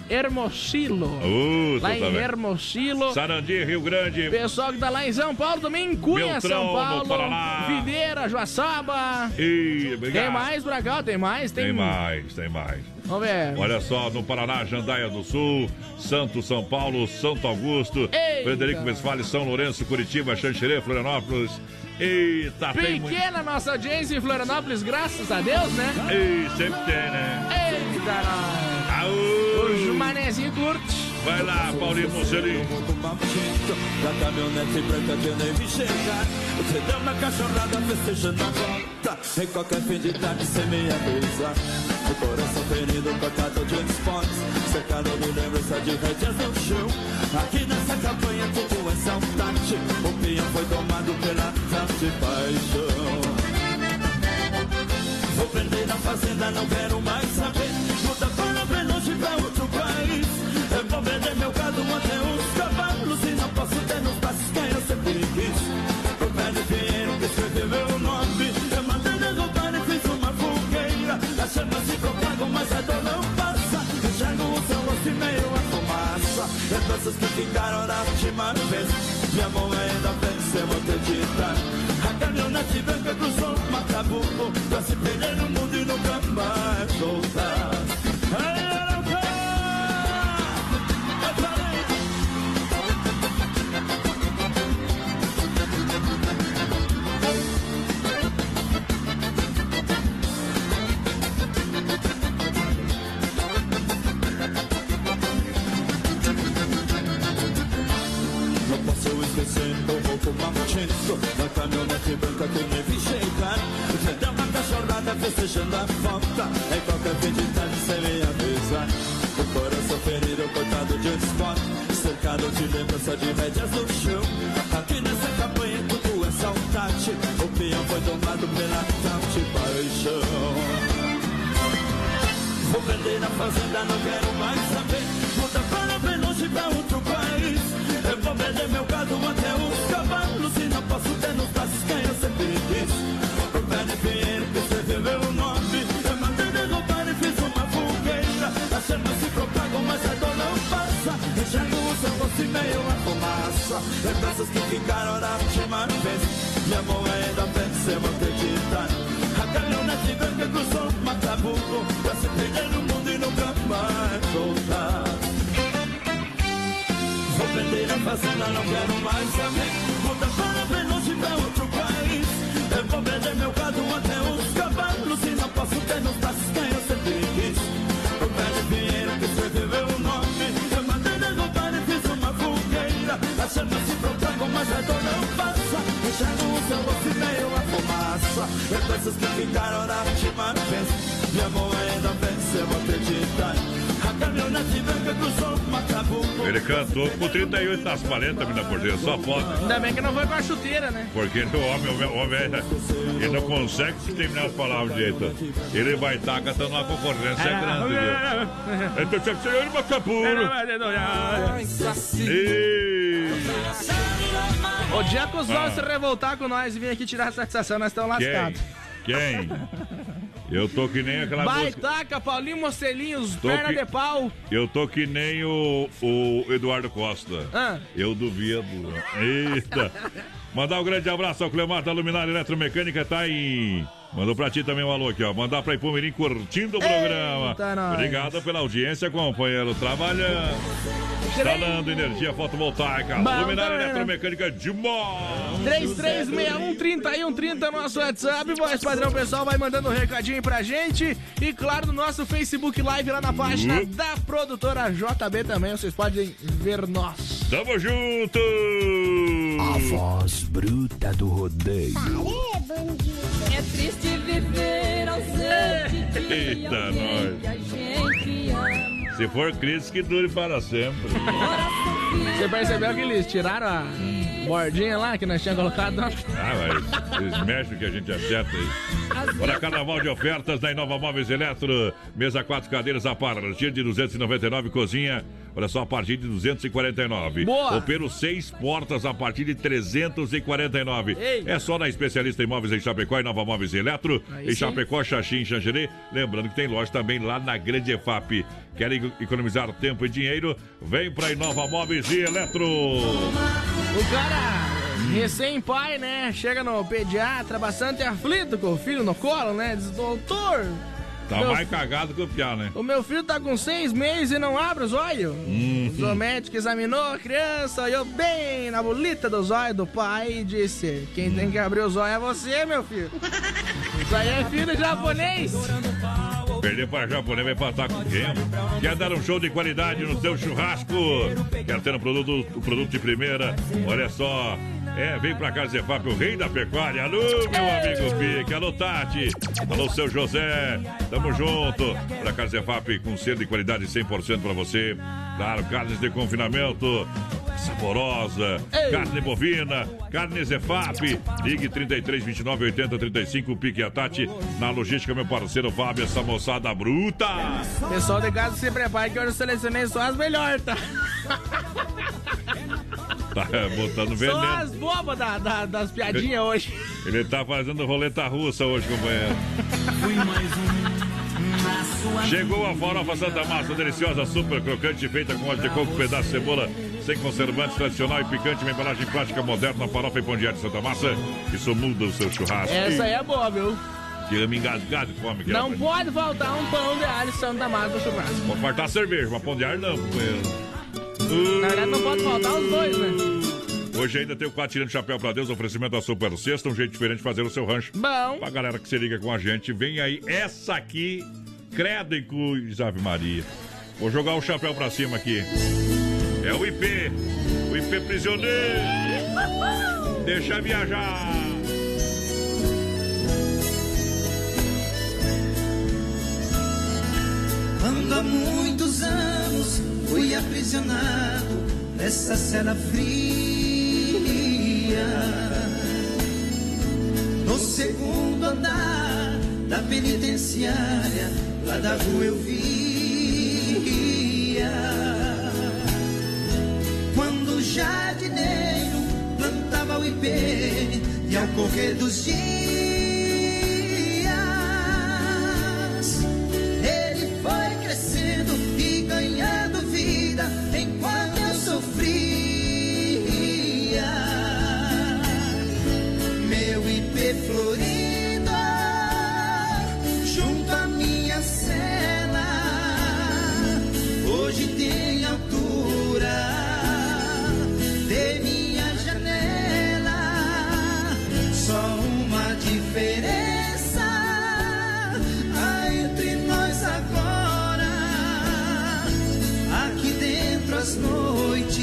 Hermosilo. Uh, lá em. Hermosilo. Sarandi, Rio Grande. Pessoal que tá lá em São Paulo também, Cunha, Beltrão, São Paulo. Paraná. Videira, Joaçaba. Ih, obrigado. Tem mais pra cá? Tem mais? Tem, Tem mais, tem mais. Vamos ver. Olha só, no Paraná, Jandaia do Sul, Santo São Paulo, Santo Augusto, Eita. Frederico Westphalen, São Lourenço, Curitiba, Xanxerê, Florianópolis, Eita, tem muito. Pequena nossa audiência em Florianópolis, graças a Deus, né? Ei, sempre tem, né? Eita, nós. Aô! O manezinho curte. Vai lá, Paulinho Mocelinho. Da caminhonete branca que eu nem vi chegar. Você deu uma cachorrada festejando a volta. Em qualquer fim de tarde sem me avisar O coração ferido, cortado de esportes Cercado de lembrança de rédeas no chão. Aqui nessa campanha tudo é saudade. O peão foi tomado pela tarde paixão. Vou vender na fazenda, não quero mais saber Lembranças que ficaram da última vez. Minha mão ainda eu vou acreditar A caminhonete branca cruzou o Macabuco Pra se perder no mundo e nunca mais voltar roubo maldito Da caminhonete branca que nem vi chegar Já uma cachorrada festejando a falta É qualquer fim de tarde sem me avisar O coração ferido, cortado de um spot Cercado de lembrança de médias no chão Aqui nessa campanha tudo é saudade O peão foi tomado pela tal de paixão Vou vender na fazenda, não quero mais saber. Muda para bem longe pra outro país. Eu vou vender meu gado até os Lembranças que ficaram da última vez. Minha mão ainda pensa, eu vou acreditar. A caminhonete branca cruzou o Macabuco Pra se perder no mundo e nunca mais voltar Vou vender a fazenda, não quero mais saber Lembranças que ficaram da última vez Minha mão ainda vence, eu vou acreditar A caminhonete branca cruzou o Macabuco Ele cantou com 38 nas paletas, mina porteira, só pode. Ainda bem que não foi com a chuteira, né? Porque o homem, o homem, ele não consegue terminar as palavras direito. Ele vai estar cantando uma concorrência grande, viu? Então, tinha que ser ele, Macapuro. E... O dia que os vão Ah. se revoltar com nós e vir aqui tirar a satisfação, nós estamos lascados. Quem? Eu tô que nem aquela música. Baitaca, Paulinho Mocelinho, os Tô perna que- de pau. Eu tô que nem o, o Eduardo Costa. Ah. Eu duvido. Eita. Mandar um grande abraço ao Clemar da Luminária Eletromecânica, tá em. Mandou pra ti também um alô aqui, ó. Mandar pra Ipumirim curtindo o programa. Eita, nós. Obrigado pela audiência, companheiro. Trabalhando. Instalando energia fotovoltaica. Bom Luminária né? Eletromecânica demais. 3361-3130 nosso WhatsApp. Voz padrão, pessoal, vai mandando um recadinho pra gente. E claro, no nosso Facebook Live lá na página Uhum. da produtora JB também. Vocês podem ver nós. Tamo junto! A voz bruta do rodeio. É triste viver ausente de Eita, alguém nós. que a gente ama. Se for crise, que dure para sempre. Você percebeu que eles tiraram a bordinha lá que nós tínhamos colocado? Ah, mas eles mexem o que a gente acerta aí. Para carnaval de ofertas da Inova Móveis Eletro. Mesa quatro cadeiras a partir de 299, cozinha. Olha só, a partir de 249. Boa. Opero seis portas a partir de 349. Ei. É só na especialista em móveis em Chapecó e Nova Móveis Eletro. Aí em sim. Chapecó, Xaxim, Xanxerê. Lembrando que tem loja também lá na Grande EFAP. Querem economizar tempo e dinheiro? Vem para Inova Móveis e Eletro. O cara, recém-pai, né? Chega no pediatra bastante aflito com o filho no colo, né? Diz, doutor, Tá Meu- mais cagado que o piá, né? O meu filho tá com seis meses e não abre os olhos. Hum. O médico examinou a criança, olhou bem na bolita dos olhos do pai e disse: Quem tem que abrir os olhos é você, meu filho. Isso aí é filho japonês. Perder para japonês vai empatar com quem? Quer dar um show de qualidade no seu churrasco? Quer ter um produto, um produto de primeira? Olha só. É, vem pra cá, Zefap, o rei da pecuária. Alô, meu amigo Pique. Alô, Tati. Alô, seu José. Tamo junto. Pra cá, Zefap, com selo de qualidade 100% pra você. Claro, carnes de confinamento. Saborosa, carne bovina, carne Zefap. Ligue 33 29 80 35, Pique e a Tati. Na logística, meu parceiro Fábio, essa moçada bruta. Pessoal de casa, se prepare que hoje eu selecionei só as melhores, tá? Tá botando Só veneno. as bobas da- da- das piadinhas hoje. Ele tá fazendo roleta russa hoje, companheiro. Chegou a farofa Santa Massa, deliciosa, super crocante, feita com óleo de coco, pedaço de cebola, sem conservantes, tradicional e picante, uma embalagem plástica moderna, farofa e pão de de Santa Massa. Isso muda o seu churrasco. Essa aí é boa, viu? Que ama engasgado de fome. Que Não pode faltar um pão de alho Santa Massa no churrasco. Pode faltar cerveja, mas pão de alho não, companheiro. Na verdade, não pode faltar os dois, né? Hoje ainda tem o quatro tirando chapéu pra Deus, oferecimento da Super Sexta, um jeito diferente de fazer o seu rancho. Bom. Pra galera que se liga com a gente, vem aí essa aqui, credo em cruz, Ave Maria. Vou jogar o chapéu pra cima aqui. É o IP, o IP prisioneiro. Deixa viajar. Quando há muitos anos fui aprisionado nessa cela fria. No segundo andar da penitenciária, lá da rua eu via. Quando o jardineiro plantava o ipê e ao correr dos dias noites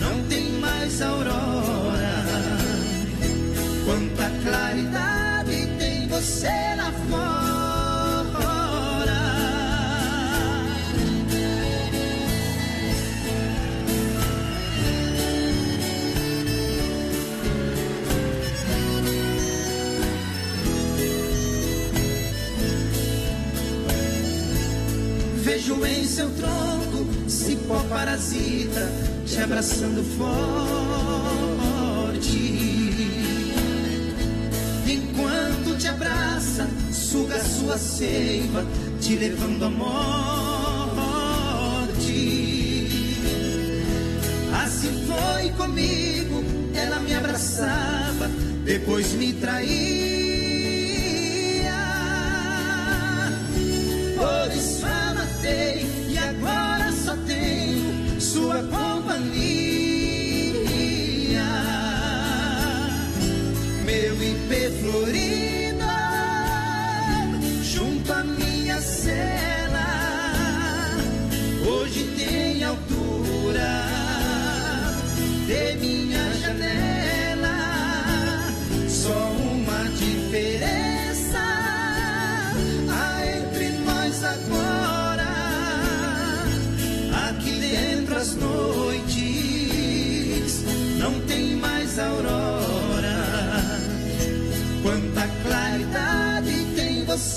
não tem mais aurora. Quanta claridade tem você lá fora. Vejo em seu tronco cipó parasita te abraçando forte. Enquanto te abraça, suga sua seiva, te levando à morte. Assim foi comigo, ela me abraçava, depois me traía.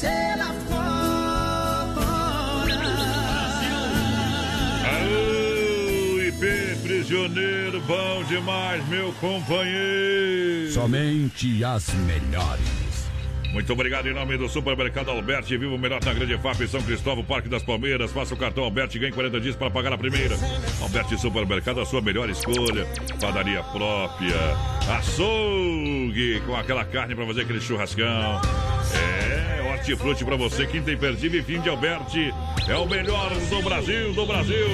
Lá fora. Alô, IP prisioneiro, bom demais, meu companheiro. Somente as melhores. Muito obrigado em nome do Supermercado Alberti. Viva o melhor na Grande FAP São Cristóvão, Parque das Palmeiras. Faça o cartão Alberti e ganhe 40 dias para pagar a primeira. Alberti Supermercado, a sua melhor escolha. Padaria própria. Açougue com aquela carne para fazer aquele churrascão. É, Hortifruti pra você, quinta imperdível e fim de Alberti. É o melhor do Brasil, do Brasil.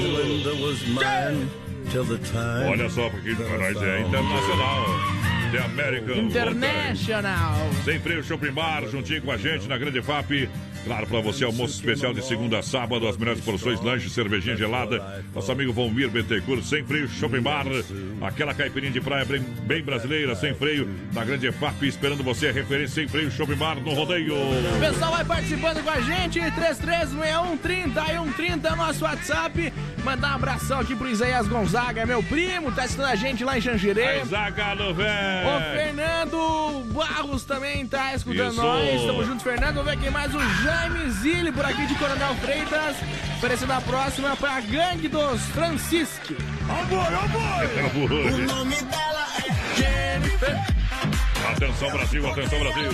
Olha só, porque para nós é internacional. The American International. Sem freio Shopping Bar, juntinho com a gente na Grande FAP. Claro, para você, almoço especial de segunda a sábado, as melhores porções, lanche, cervejinha gelada. Nosso amigo Valmir Bentecourt, sem freio, shopping bar. Aquela caipirinha de praia bem, bem brasileira, sem freio, na grande FAP, esperando você, referência sem freio, shopping bar no rodeio. O pessoal vai participando com a gente, 336130 e 130 é nosso WhatsApp. Mandar um abração aqui pro Isaías Gonzaga, meu primo, tá assistindo a gente lá em Xangirê. Zagalo, velho. O Fernando Barros também tá escutando Isso. nós. Tamo junto, Fernando. Vamos ver quem mais. O Jaime Zilli por aqui de Coronel Freitas. Oferecendo a próxima pra gangue dos Francisco. O nome dela Jennifer. Atenção Brasil, atenção Brasil.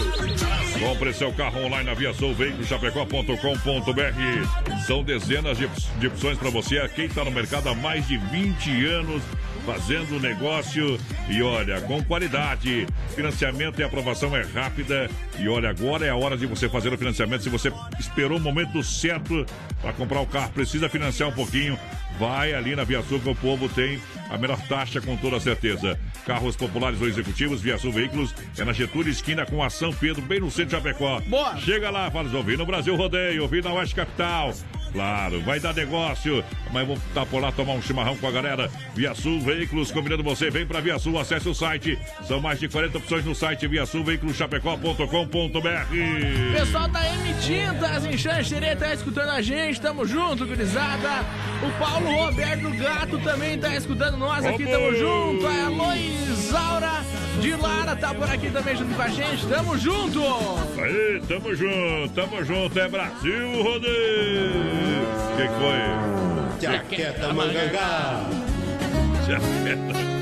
Compre seu carro online na Via Sul, veiculoschapecó.com.br. São dezenas de, de opções para você. Quem está no mercado há mais de 20 anos fazendo negócio e olha, com qualidade. Financiamento e aprovação é rápida. E olha, agora é a hora de você fazer o financiamento. Se você esperou o momento certo para comprar o carro, precisa financiar um pouquinho. Vai ali na Via Sul que o povo tem a melhor taxa com toda certeza. Carros populares ou executivos, Via Sul Veículos, é na Getúlio, esquina com a São Pedro, bem no centro de Chapecó. Boa. Chega lá, fala, ouvi no Brasil Rodeio, ouvi na Oeste Capital. Claro, vai dar negócio, mas vou estar por lá tomar um chimarrão com a galera. Via Sul Veículos, combinando você, vem pra Via Sul, acesse o site. São mais de 40 opções no site viasulveiculoschapecó.com.br. Pessoal da M Tintas em Xanxerê tá escutando a gente, tamo junto, gurizada. O Paulo Roberto Gato também tá escutando nós aqui, tamo junto. A Loisaura de Lara tá por aqui também junto com a gente, tamo junto. Aí, tamo junto, tamo junto, é Brasil Rodeio. O que, que foi? Jaqueta mangangá. Jaqueta.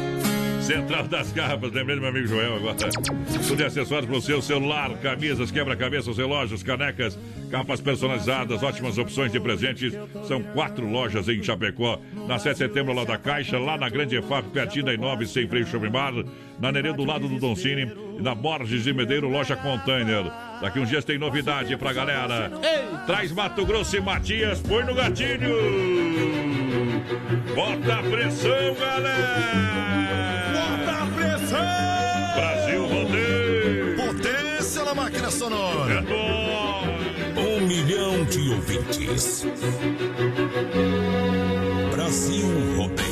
Central das Garrafas, lembrei do meu amigo Joel agora. Tudo de acessórios para o seu celular, camisas, quebra-cabeças, relógios, canecas, capas personalizadas, ótimas opções de presentes. São quatro lojas em Chapecó. Na 7 de setembro, lá da Caixa, lá na Grande EFAP, pertinho da Inove, sem freio shopping bar. Na Nereu, do lado do Doncini. E na Borges de Medeiro, loja Container. Daqui uns dias tem novidade pra galera. Traz Mato Grosso e Matias, põe no gatilho. Bota a pressão, galera. Brasil Rodeio. Potência na máquina sonora. É. Um milhão de ouvintes. Brasil Rodeio.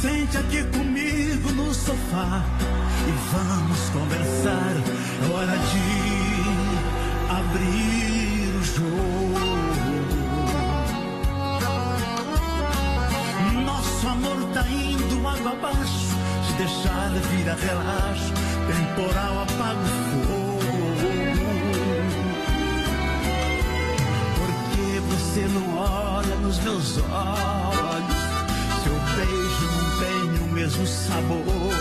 Sente aqui comigo no sofá e vamos conversar. É hora de abrir o jogo. Amor tá indo água abaixo. Se deixar a relaxo, temporal apaga o fogo. Porque você não olha nos meus olhos. Seu beijo não tem o mesmo sabor.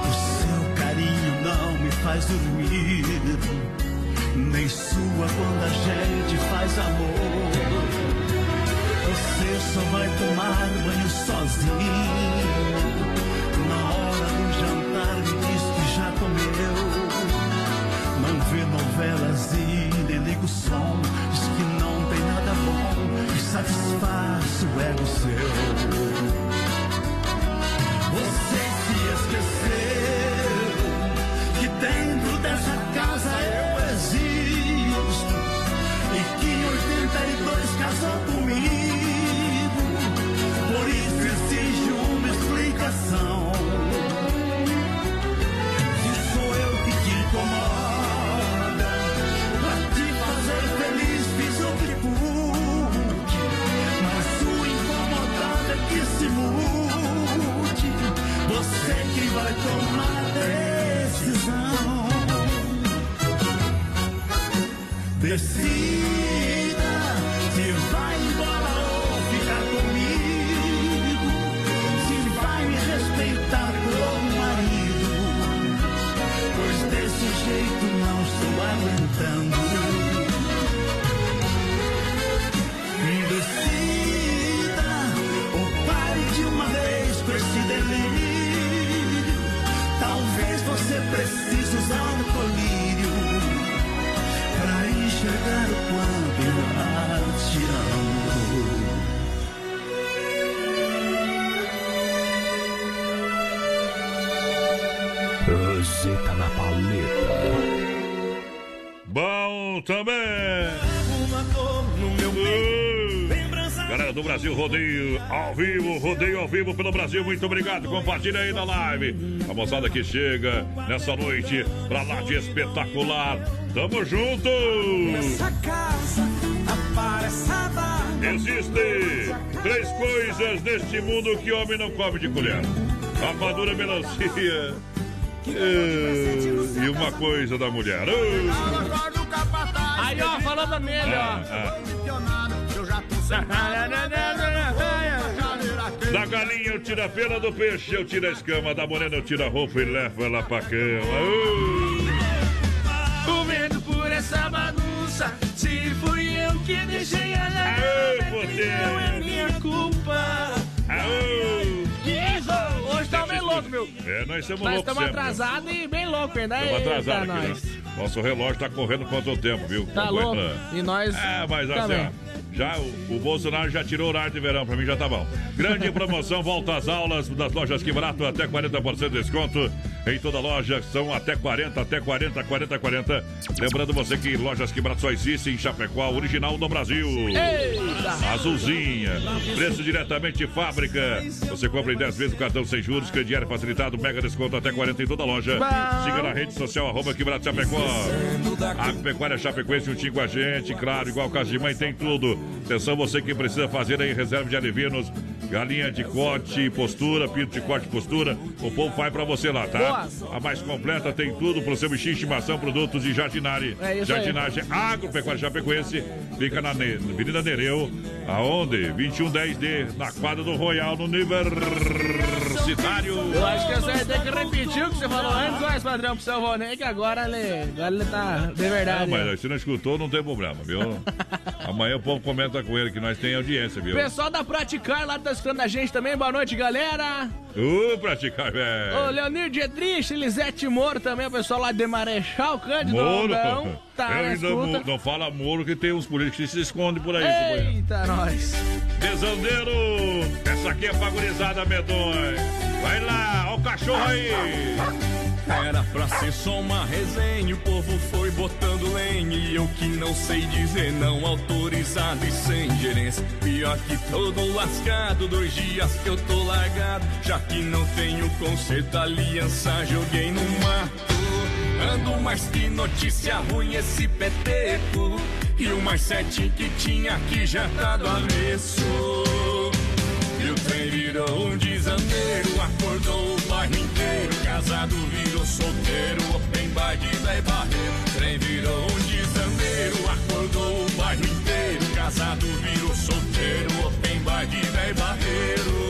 O seu carinho não me faz dormir. Nem sua quando a gente faz amor. Só vai tomar banho sozinho. Na hora do jantar me diz que já comeu. Não vê novelas e nem liga o som. Diz que não tem nada bom e satisfaz o ego seu. Você se esqueceu que dentro tomar decisão. Decida Bom também. Galera do Brasil Rodeio, ao vivo, rodeio ao vivo pelo Brasil, muito obrigado. Compartilha aí na live. A moçada que chega nessa noite pra lá de espetacular. Tamo junto! Essa casa apareçada. Existem três coisas neste mundo que homem não come de colher: rapadura, melancia eh, e uma coisa da mulher. Oh. Aí, ó, falando nele, ó. Da galinha eu tiro a pena, do peixe eu tiro a escama, da morena eu tiro a roupa e levo ela pra cama. Oh. O medo por essa bagunça. Se fui eu que deixei a Aô, não é minha culpa. Aô. Hoje tá bem louco, meu. É, nós Nós loucos estamos sempre, atrasados e bem louco ainda. Estamos Eita, atrasados aqui, nós. né? Nosso relógio tá correndo contra o tempo, viu? Tá Não louco. E nós É, mas assim, ó, já o, o Bolsonaro já tirou o horário de verão, pra mim já tá bom. Grande promoção, volta às aulas das lojas Que Barato, até 40% de desconto em toda loja, são até 40, até 40, 40, 40. Lembrando você que lojas Que Barato só existe em Chapecó, original do Brasil. Eita! Azulzinha, preço diretamente de fábrica. Você compra em 10 vezes o cartão sem juros, crediário facilitado, mega desconto até 40 em toda loja. Siga na rede social, arroba Quebrado Chapecó. Agropecuária Chapecoense juntinho com a gente, claro, igual Casa de Mãe, tem tudo. Atenção, você que precisa fazer aí reserva de alivinos, galinha de corte e postura, pinto de corte e postura, o povo faz pra você lá, tá? Boa. A mais completa tem tudo pro seu bichinho, estimação, produtos de jardinagem. É isso aí. Jardinagem Agropecuária Chapecoense, fica na Avenida Nereu, aonde? 2110D, na quadra do Royal, no Universitário. Eu acho que você ter que repetir o que você falou antes, mas padrão pro seu Ronei, que agora ele, agora ele tá de verdade. mas se não escutou, não tem problema, viu? Amanhã o povo comenta com ele que nós tem audiência, viu? Pessoal da Praticar lá tá escutando a gente também. Boa noite, galera. Uh, praticar, velho. Ô, Leonir Dietrich, Elisete Moro também, o pessoal lá de Marechal Cândido Moro. Tá Eu na ainda escuta. mo- não fala Moro que tem uns políticos que se escondem por aí. Eita, nós. Desandeiro, essa aqui é pagurizada medonha. Vai lá, ó o cachorro aí. Era pra ser só uma resenha, o povo foi botando lenha e eu que não sei dizer não, autorizado e sem gerência. Pior que todo lascado, dois dias que eu tô largado, já que não tenho conserto, aliança joguei no mato. Ando mais que notícia ruim esse peteco, e o mais certinho que tinha aqui já tá do avesso. E o trem virou um desandeiro, acordou o bairro inteiro. Casado virou solteiro, open bar de véi barreiro. Trem virou um desandeiro, acordou o bairro inteiro. Casado virou solteiro, open bar de véi barreiro.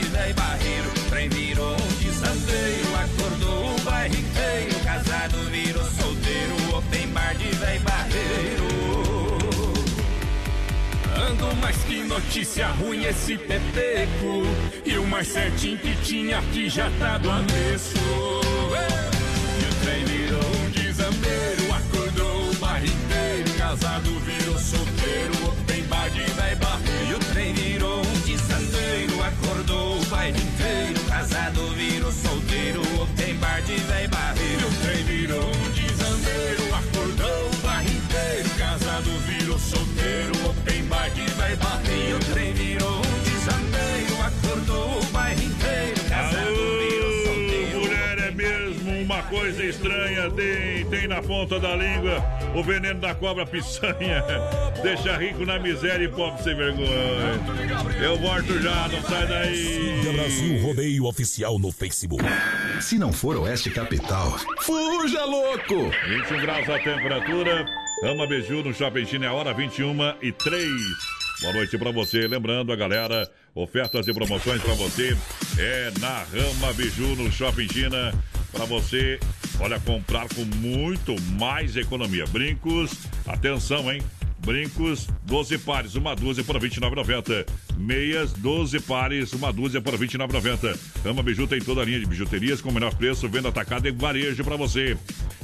de barreiro. Trem virou um desandeiro, acordou o bairro inteiro. Casado virou solteiro, tem bar de barreiro. Ando mais que notícia ruim esse peteco. E o mais certinho que tinha aqui já tá do avesso. E o trem virou um desandeiro, acordou o bairro inteiro. Casado coisa estranha tem, tem na ponta da língua o veneno da cobra piçanha. Deixa rico na miséria e pobre sem vergonha. Eu volto já, não sai daí. Siga Brasil Rodeio Oficial no Facebook. Se não for Oeste Capital, fuja louco! 21 graus a temperatura. Ama Beiju no Shopping China é a hora 21 e 3. Boa noite pra você. Lembrando a galera, ofertas e promoções pra você é na Rama Biju no Shopping China. Pra você, olha, comprar com muito mais economia. Brincos, atenção, hein? Brincos, 12 pares, uma dúzia por R$ 29,90. Meias, 12 pares, uma dúzia por R$ 29,90. Rama Biju tem toda a linha de bijuterias com o menor preço, venda atacada e varejo para você.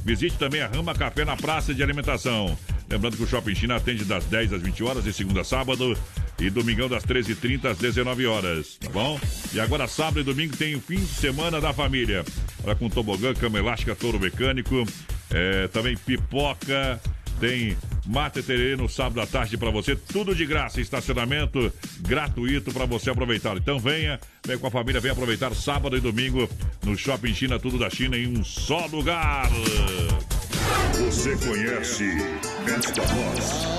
Visite também a Rama Café na Praça de Alimentação. Lembrando que o Shopping China atende das 10 às 20 horas, de segunda a sábado, e domingão das 13h30 às 19 horas, tá bom? E agora, sábado e domingo, tem o fim de semana da família. Olha, com tobogã, cama elástica, touro mecânico, é, também pipoca, tem mate tererê no sábado à tarde para você, tudo de graça, estacionamento gratuito para você aproveitar. Então venha, vem com a família, vem aproveitar sábado e domingo no Shopping China, tudo da China em um só lugar. Você conhece esta voz?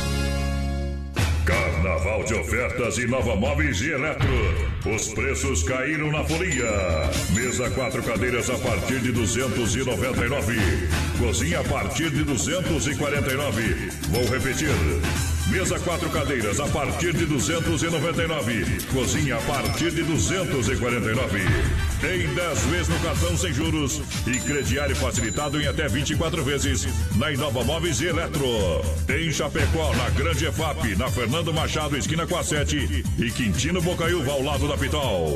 Carnaval de ofertas e Nova Móveis e Eletro. Os preços caíram na folia. Mesa quatro cadeiras a partir de 299. Cozinha a partir de 249. Vou repetir. Mesa quatro cadeiras a partir de 299. Cozinha a partir de 249. Em 10 vezes no cartão sem juros e crediário facilitado em até 24 vezes na Inova Móveis e Eletro. Em Chapecó, na Grande EFAP, na Fernando Machado, esquina com a 7 e Quintino Bocaiúva ao lado da Pitol.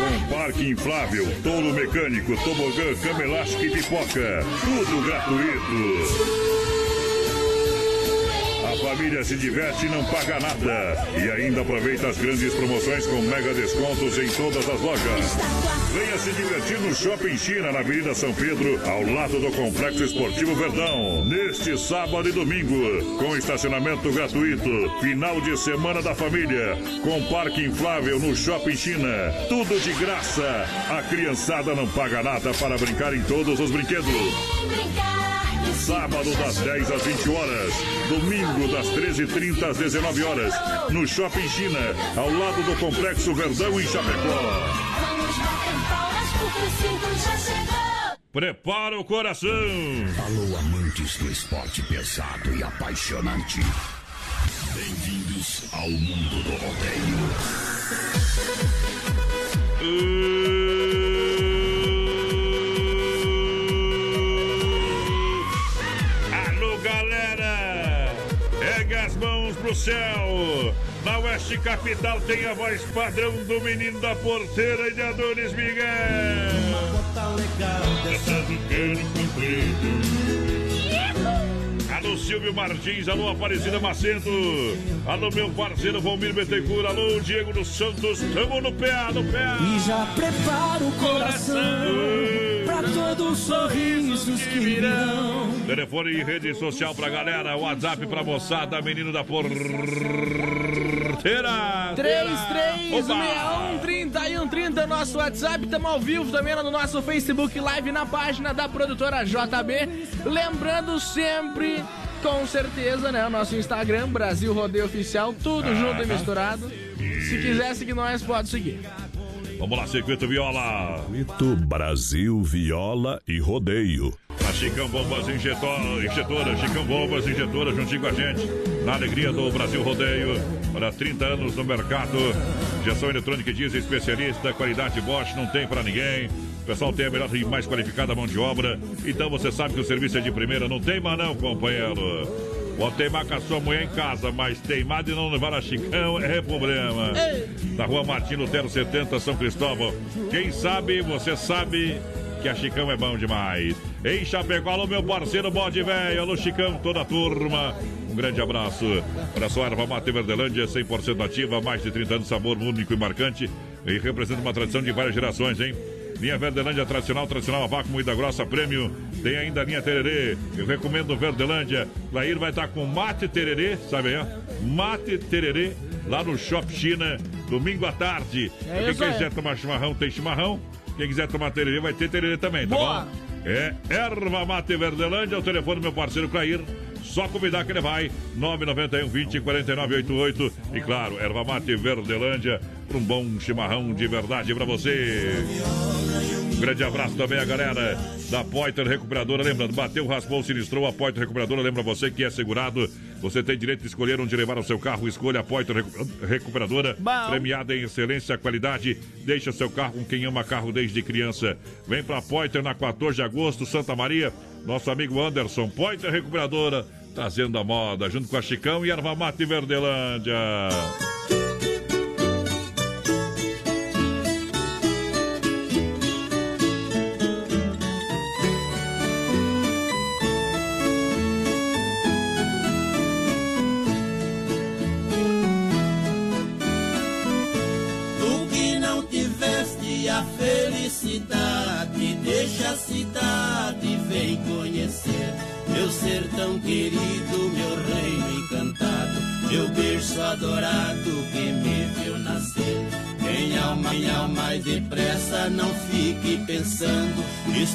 Com parque inflável, touro mecânico, tobogã, cama elástica e pipoca. Tudo gratuito. Família se diverte e não paga nada. E ainda aproveita as grandes promoções com mega descontos em todas as lojas. Venha se divertir no Shopping China, na Avenida São Pedro, ao lado do Complexo Esportivo Verdão. Neste sábado e domingo, com estacionamento gratuito. Final de semana da família, com parque inflável no Shopping China. Tudo de graça. A criançada não paga nada para brincar em todos os brinquedos. Sábado das 10 às 20 horas. Domingo das 13h30 às 19 horas. No Shopping China, ao lado do Complexo Verdão em Chapecó. Prepara o coração. Alô, amantes do esporte pesado e apaixonante. Bem-vindos ao mundo do rodeio. Alô, pro céu! Na Oeste Capital tem a voz padrão do menino da porteira e de Adonis Miguel. Uma bota legal dessa Alô, Silvio Martins, alô, Aparecida Macedo, alô, meu parceiro Valmir Betecura, alô, Diego dos Santos, tamo no PA, no PA. E já prepara o coração pra todos os sorrisos que virão. Telefone e rede social pra galera, WhatsApp pra moçada, menino da porteira. 3361 nosso WhatsApp, tamo ao vivo também no nosso Facebook Live na página da produtora JB. Lembrando sempre com certeza, né? O nosso Instagram, Brasil Rodeio Oficial, tudo ah, junto e misturado. Se quiser seguir nós, pode seguir. Vamos lá, Circuito Viola. Circuito Brasil Viola e Rodeio. A Chicão Bombas Injetor, Injetora, Chicão Bombas Injetora, juntinho com a gente. Na alegria do Brasil Rodeio. Para 30 anos no mercado. Injeção eletrônica diesel especialista, qualidade Bosch, não tem para ninguém. O pessoal tem a melhor e mais qualificada mão de obra. Então você sabe que o serviço é de primeira. Não tem mais não, companheiro. Pode teimar com a sua mulher em casa, mas teimar de não levar a Chicão é problema. Na rua Martim Lutero 70, São Cristóvão. Quem sabe, você sabe que a Chicão é bom demais. Em Chapecó, alô, meu parceiro Bode Velho, alô, Chicão, toda a turma. Um grande abraço para sua erva mate Verdelândia, 100% ativa, mais de 30 anos, sabor único e marcante. E representa uma tradição de várias gerações, hein? Linha Verdelândia tradicional, tradicional a vácuo, moída grossa, prêmio. Tem ainda a linha Tererê. Eu recomendo Verdelândia. Lair vai estar com mate tererê, sabe aí? Mate tererê lá no Shop China, domingo à tarde. É Quem quiser é. tomar chimarrão, tem chimarrão. Quem quiser tomar tererê, vai ter tererê também, tá Boa. bom? É Erva Mate Verdelândia, o telefone do meu parceiro Clair. Só convidar que ele vai. 991 20 49 88. E claro, Erva Mate Verdelândia, um bom chimarrão de verdade para você. Um grande abraço também a galera da Poiter Recuperadora. Lembrando, bateu, raspou, sinistrou. A Poiter Recuperadora lembra você que é segurado. Você tem direito de escolher onde levar o seu carro. Escolha a Poiter Recuperadora. Bom. Premiada em excelência, qualidade. Deixa seu carro com quem ama carro desde criança. Vem pra Poiter na 14 de agosto, Santa Maria. Nosso amigo Anderson, Poiter Recuperadora, trazendo a moda, junto com a Chicão e Erva Mate Verdelândia.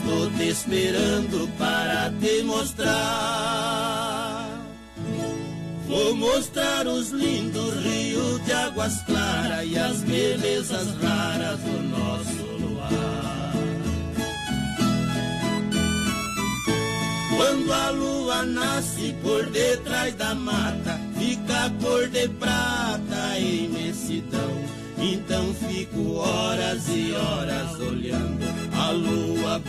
Estou te esperando para te mostrar. Vou mostrar os lindos rios de águas claras e as belezas raras do nosso Quando a lua nasce por detrás da mata, fica cor de prata e imensidão. Então fico horas e horas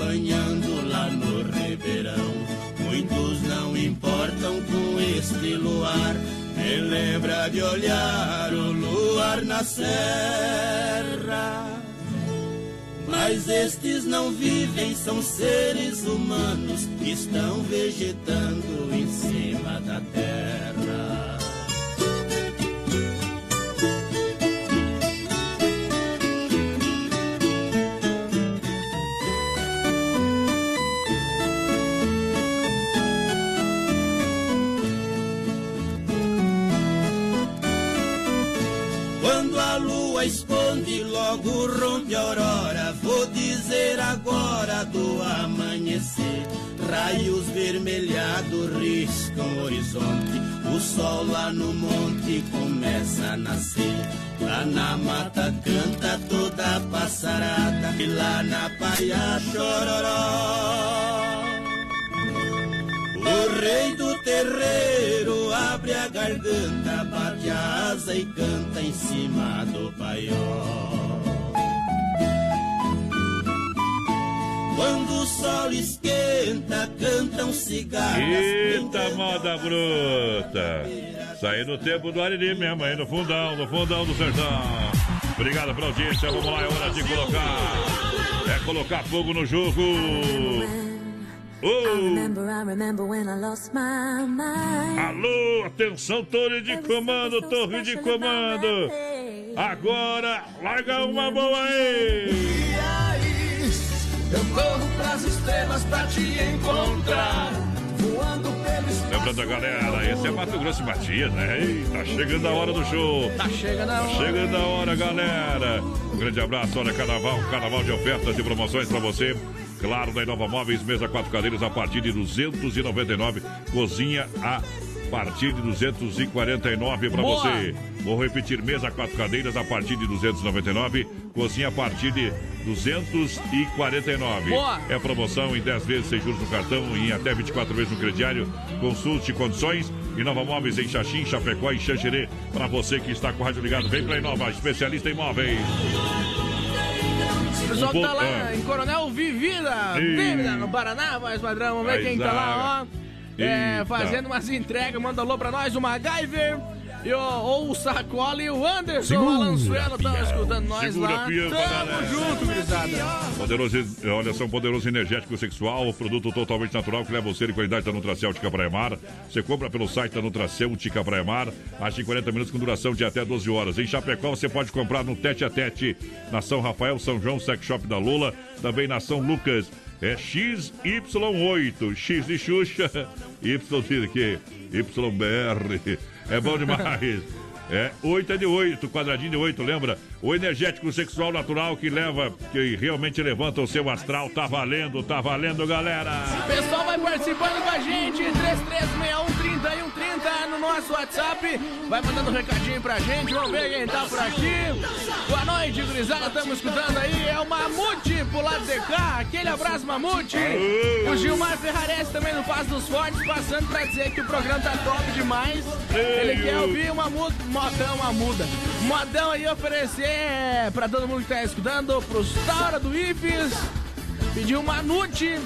lua banhando lá no ribeirão. Muitos não importam com este luar, me lembra de olhar o luar na serra. Mas estes não vivem, são seres humanos que estão vegetando em cima da terra. A aurora Vou dizer agora do amanhecer. Raios vermelhados riscam o horizonte. O sol lá no monte começa a nascer. Lá na mata canta toda a passarada. E lá na paia chororó. O rei do terreiro abre a garganta, bate a asa e canta em cima do paiol. Quando o sol esquenta, cantam cigarras. Eita moda bruta! Isso aí no tempo do Ariri mesmo, aí no fundão, no fundão do sertão. Obrigado pela audiência, vamos lá, é hora de colocar. É colocar fogo no jogo. Alô, atenção, torre de comando, torre de comando. Agora, larga uma boa aí, eu corro pras estrelas pra te encontrar. Voando pelo espaço. Lembrando galera, esse é Mato Grosso e Matias, né? Ei, tá chegando a hora do show. Tá chegando a hora. Tá chegando a hora, galera. Um grande abraço, olha, carnaval, carnaval de ofertas e promoções pra você. Claro, da Inova Móveis, mesa quatro cadeiras a partir de 299. Cozinha a partir de 249 para você. Vou repetir, mesa quatro cadeiras a partir de 299. Cozinha a partir de 249. Boa. É promoção em 10 vezes sem juros no cartão e em até 24 vezes no crediário. Consulte condições. Inova Móveis em Xaxim, Chapecó e Xanxerê. Para você que está com o rádio ligado, vem para Inova, especialista em móveis. O pessoal Um tá lá ah. em Coronel Vivida. Vivida, no Paraná, mais padrão. Vamos ver quem tá lá, ó. É, fazendo umas entregas, manda alô pra nós, o MacGyver. E o, ou o Sacola e o Anderson Segura, Valenzuela estão pião. escutando nós Segura, lá. pião, Tamo junto, gurizada. Poderoso, olha só, um poderoso energético sexual, produto totalmente natural que leva você de qualidade da Nutracêutica Praia Mar. Você compra pelo site da Nutracêutica Praia Mar, age em 40 minutos com duração de até 12 horas. Em Chapecó você pode comprar no Tete a Tete, na São Rafael, São João, Sex Shop da Lula, também na São Lucas. É XY8, X de Xuxa, Y de quê? YBR. É bom demais. É, 8 é de 8, quadradinho de 8, lembra? O energético sexual natural que leva, que realmente levanta o seu astral. Tá valendo, tá valendo, galera! O pessoal vai participando com a gente, 3361 no nosso WhatsApp. Vai mandando um recadinho pra gente, vamos ver quem tá por aqui. Boa noite, gurizada, estamos escutando aí. É o Mamute pro lado de cá. Aquele abraço, Mamute. O Gilmar Ferrarese também no Passo dos Fortes, passando pra dizer que o programa tá top demais. Ele quer ouvir uma mu- modão, uma muda. Modão aí oferecer pra todo mundo que tá escutando, pros Taura do IFES. Pediu Manute.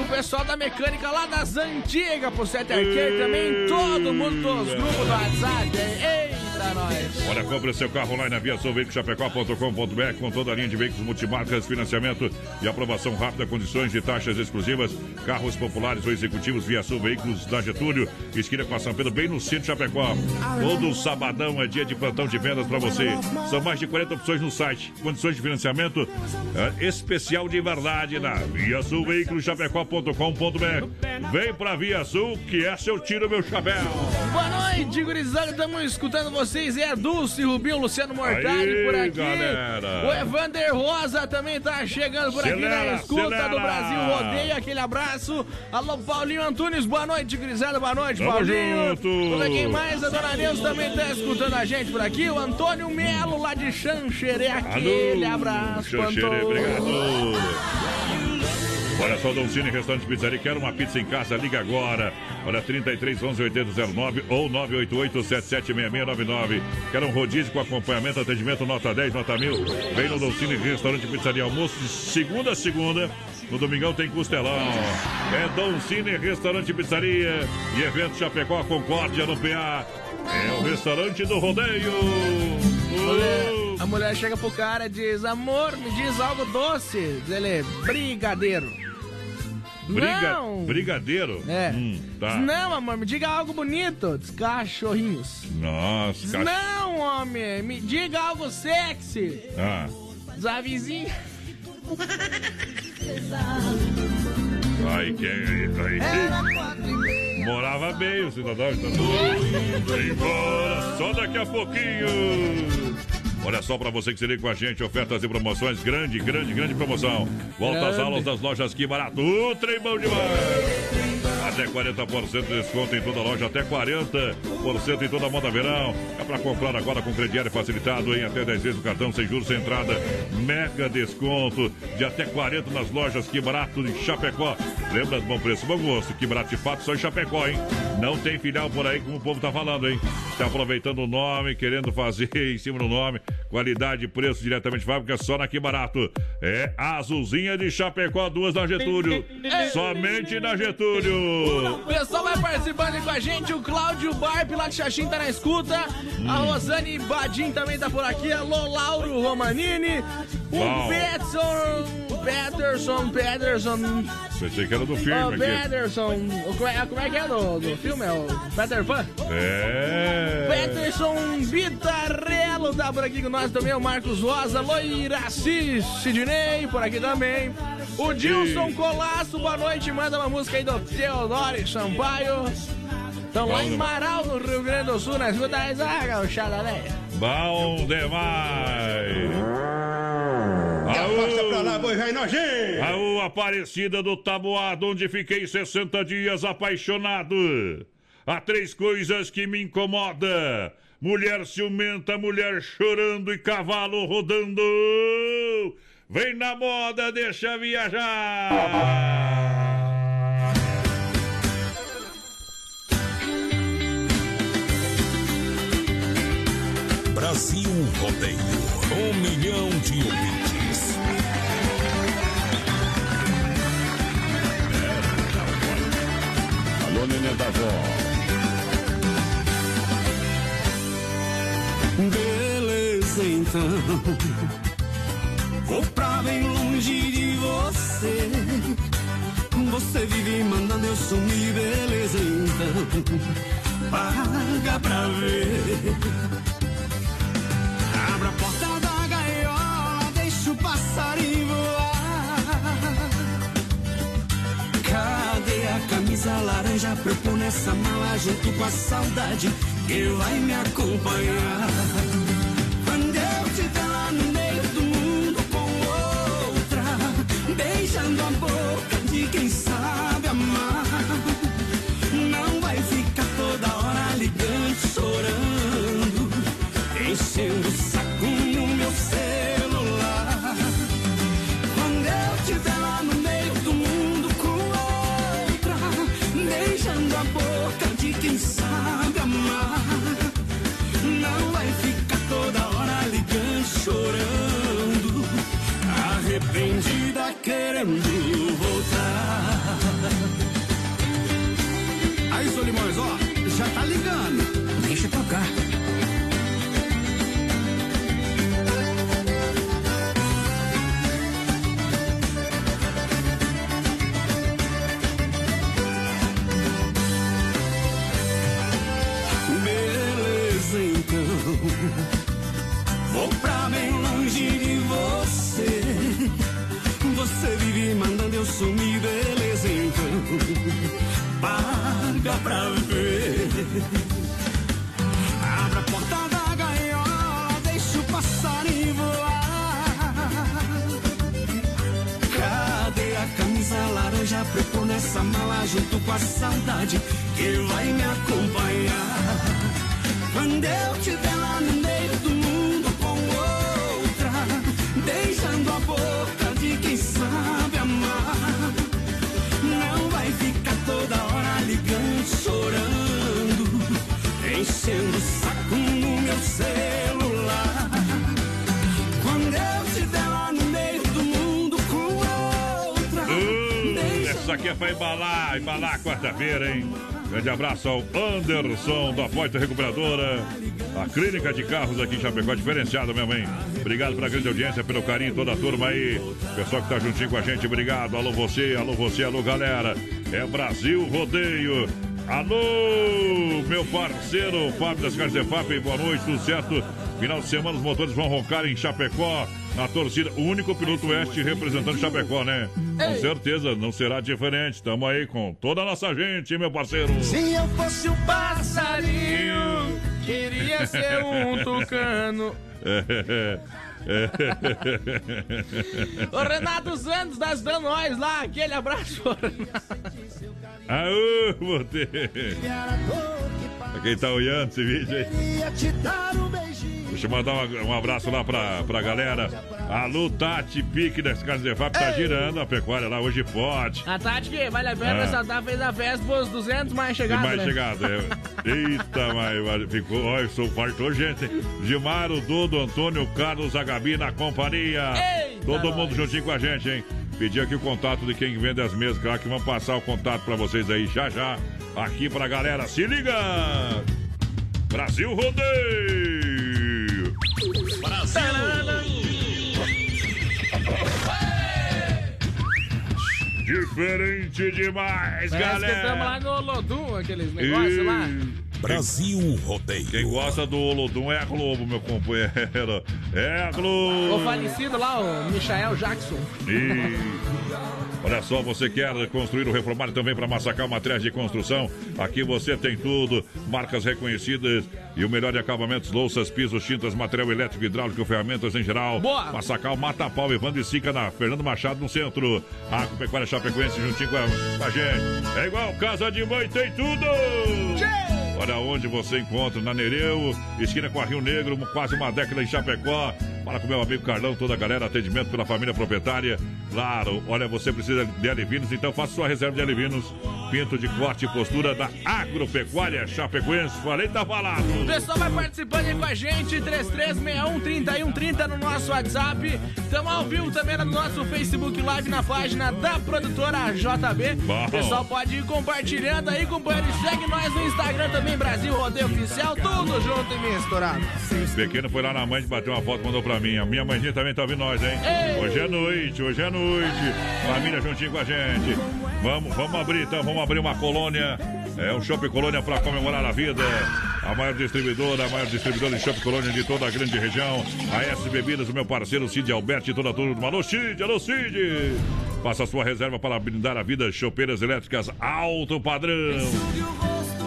Pro pessoal da mecânica lá das antigas, pro 7 Arcade também, todo mundo dos grupos do WhatsApp. Eita, nós! Olha, compre seu carro online na viaçãoveiculoschapecó.com.br com toda a linha de veículos multimarcas, financiamento e aprovação rápida, condições e taxas exclusivas, carros populares ou executivos Via Sul Veículos da Getúlio, esquina com a São Pedro, bem no centro de Chapecó. Todo sabadão é dia de plantão de vendas para você. São mais de 40 opções no site. Condições de financiamento é, especial de verdade na Via Sul Veículos Chapecó.com.br. Vem pra Via Sul, que é seu tiro, meu chapéu. Boa noite, gurizada, estamos escutando vocês. É a Dulce, Rubinho, Luciano Mortari Aí, por aqui. galera. O Evander Rosa também tá chegando por aqui Acelera, na escuta acelera. do Brasil Rodeio. Aquele abraço. Alô, Paulinho Antunes, boa noite, gurizada, boa noite, Tamo Paulinho. junto. Olha quem mais, a Dona Neuza também tá escutando a gente por aqui. O Antônio Melo, lá de Xanxerê, aquele abraço. pro Xanxerê, obrigado. Olha só, Dom Cine Restaurante Pizzaria, quer uma pizza em casa? Liga agora. Olha, 33 11 8009 ou 988 776699. Quer um rodízio com acompanhamento, atendimento nota 10, nota 1000? Vem no Dom Cine Restaurante Pizzaria. Almoço de segunda a segunda. No domingão tem costelão. É Dom Cine Restaurante Pizzaria e evento Chapecó Concórdia no PA. É o restaurante do rodeio. A mulher chega pro cara e diz: Amor, me diz algo doce. Diz ele: Brigadeiro. Briga, Não. Brigadeiro? É. Hum, tá. Não, amor, me diga algo bonito. Diz cachorrinhos. Nossa, Diz, cach... Não, homem, me diga algo sexy. Ah, Diz a vizinha. ai, que aí, aí. Morava bem o cidadão. Vai embora, só daqui a pouquinho. Olha só para você que se liga com a gente, ofertas e promoções, grande, grande, grande promoção. Volta às Grande. aulas das lojas Que Barato, o trem bom demais. Até 40% de desconto em toda a loja, até 40% em toda a moda verão. É para comprar agora com crediário facilitado em até 10 vezes o cartão sem juros sem entrada. Mega desconto de até 40 nas lojas Que Barato de Chapecó. Lembra do bom preço, bom gosto. Que Barato de fato só em Chapecó, hein? Não tem filial por aí como o povo tá falando, hein? Tá aproveitando o nome, querendo fazer em cima do nome. Qualidade e preço diretamente de fábrica, só na Que Barato. É a Azulzinha de Chapecó, duas na Getúlio. Somente na Getúlio. O pessoal vai participando com a gente. O Cláudio Barp lá de Xaxim tá na escuta. A Rosane Badim também tá por aqui. Alô, Lauro Romanini. O. Peterson. Peterson, Peterson. Pensei que era do filme Ô, aqui. Peterson. o- Como é, como é que é do, do filme? É o Peter Pan? É. Peterson Bitarello tá por aqui com nós também, o Marcos Rosa, Loiraci Sidney por aqui também. O Dilson Colasso, boa noite, manda uma música aí do Teodoro Sampaio. Estão lá em Marau, no Rio Grande do Sul, na escuta aí, ah, gauchada, né? Bom demais. passa pra lá, boi vai nojento. Aô, Aparecida do Taboado, onde fiquei 60 dias apaixonado. Há três coisas que me incomoda. Mulher ciumenta, mulher chorando e cavalo rodando. Vem na moda, deixa viajar. Brasil Rodeio. Um milhão de ouvintes. Alô, neném da vó. Beleza, então. Vou pra bem longe de você. Você vive mandando eu sumir, beleza, então. Paga pra ver. Passarinho voar. Cadê a camisa laranja pra pôr nessa mala junto com a saudade que vai me acompanhar? Quando eu estiver lá no meio nessa mala junto com a saudade que vai me acompanhar? Quando eu estiver lá no pra embalar, embalar quarta-feira, hein? Grande abraço ao Anderson da Porta Recuperadora, a clínica de carros aqui em Chapecó, diferenciada mesmo, hein? Obrigado pela grande audiência, pelo carinho, toda a turma aí, pessoal que tá juntinho com a gente, obrigado. Alô você, alô você, alô galera. É Brasil Rodeio. Alô, meu parceiro Fábio das Carnes Fábio, boa noite, tudo certo? Final de semana os motores vão roncar em Chapecó, na torcida, o único piloto oeste representando Chapecó, né? Com certeza, não será diferente. Tamo aí com toda a nossa gente, meu parceiro. Se eu fosse um passarinho, queria ser um tucano. O Renato Santos tá ajudando nós lá. Aquele abraço, Renato. Aô, você! Quem tá olhando esse vídeo aí? Deixa eu mandar um, um abraço lá pra, pra galera. Alô, Tati Pique das Casas de FAP tá girando a pecuária lá, hoje pode. A Tati que vale a pena É. ressaltar, fez a festa pros 200 mais chegados, mais né? chegado, é. Eita, mas ficou. Olha, sou fartou gente. Gilmaro, Dudo, Antônio, Carlos, a Gabi na companhia. Eita, Todo mundo juntinho com a gente, hein? Pedir aqui o contato de quem vende as mesas, claro que vamos passar o contato pra vocês aí já já. Aqui pra galera, se liga! Brasil Rodeio! Diferente demais, Parece galera! estamos lá no Lodum, aqueles negócios lá. Brasil Rodeio. Quem gosta do Olodum é a Globo, meu companheiro. É a Globo. O falecido lá, o Michael Jackson. E... Olha só, você quer construir ou reformar também para Massacal Materiais de Construção? Aqui você tem tudo, marcas reconhecidas e o melhor de acabamentos, louças, pisos, tintas, material elétrico, hidráulico, ferramentas em geral. Boa! Massacal, Mata Pau, Evandro e Sica na Fernando Machado no centro. Agropecuária Chapecoense juntinho com a, com a gente. É igual Casa de Mãe, tem tudo! Olha onde você encontra, na Nereu, esquina com a Rio Negro, quase uma década em Chapecó. Fala com meu amigo Carlão, toda a galera, atendimento pela família proprietária. Claro, olha, você precisa de alivinos, então faça sua reserva de alivinos. Pinto de corte e postura da Agropecuária Chapecoense. Falei, tá falado. O pessoal vai participando aí com a gente, 3361-3130 no nosso WhatsApp. Estamos ao vivo também no nosso Facebook Live na página da produtora JB. Bom. O pessoal pode ir compartilhando aí, companheiro. E segue nós no Instagram também, Brasil Rodeio Oficial, tudo junto e misturado. Pequeno foi lá na mãe, bateu uma foto, mandou pra mim. A minha mãezinha também tá ouvindo nós, hein? Ei! Hoje é noite, hoje é noite. Família juntinho com a gente. Vamos, vamos abrir então, vamos abrir uma colônia. É um Shopping Colônia pra comemorar a vida. A maior distribuidora, a maior distribuidora de Shopping Colônia de toda a grande região. A S Bebidas, o meu parceiro Cid Alberti e toda a turma. Alô, Cid, alô, Cid. Faça sua reserva para brindar a vida. Chopeiras elétricas alto padrão.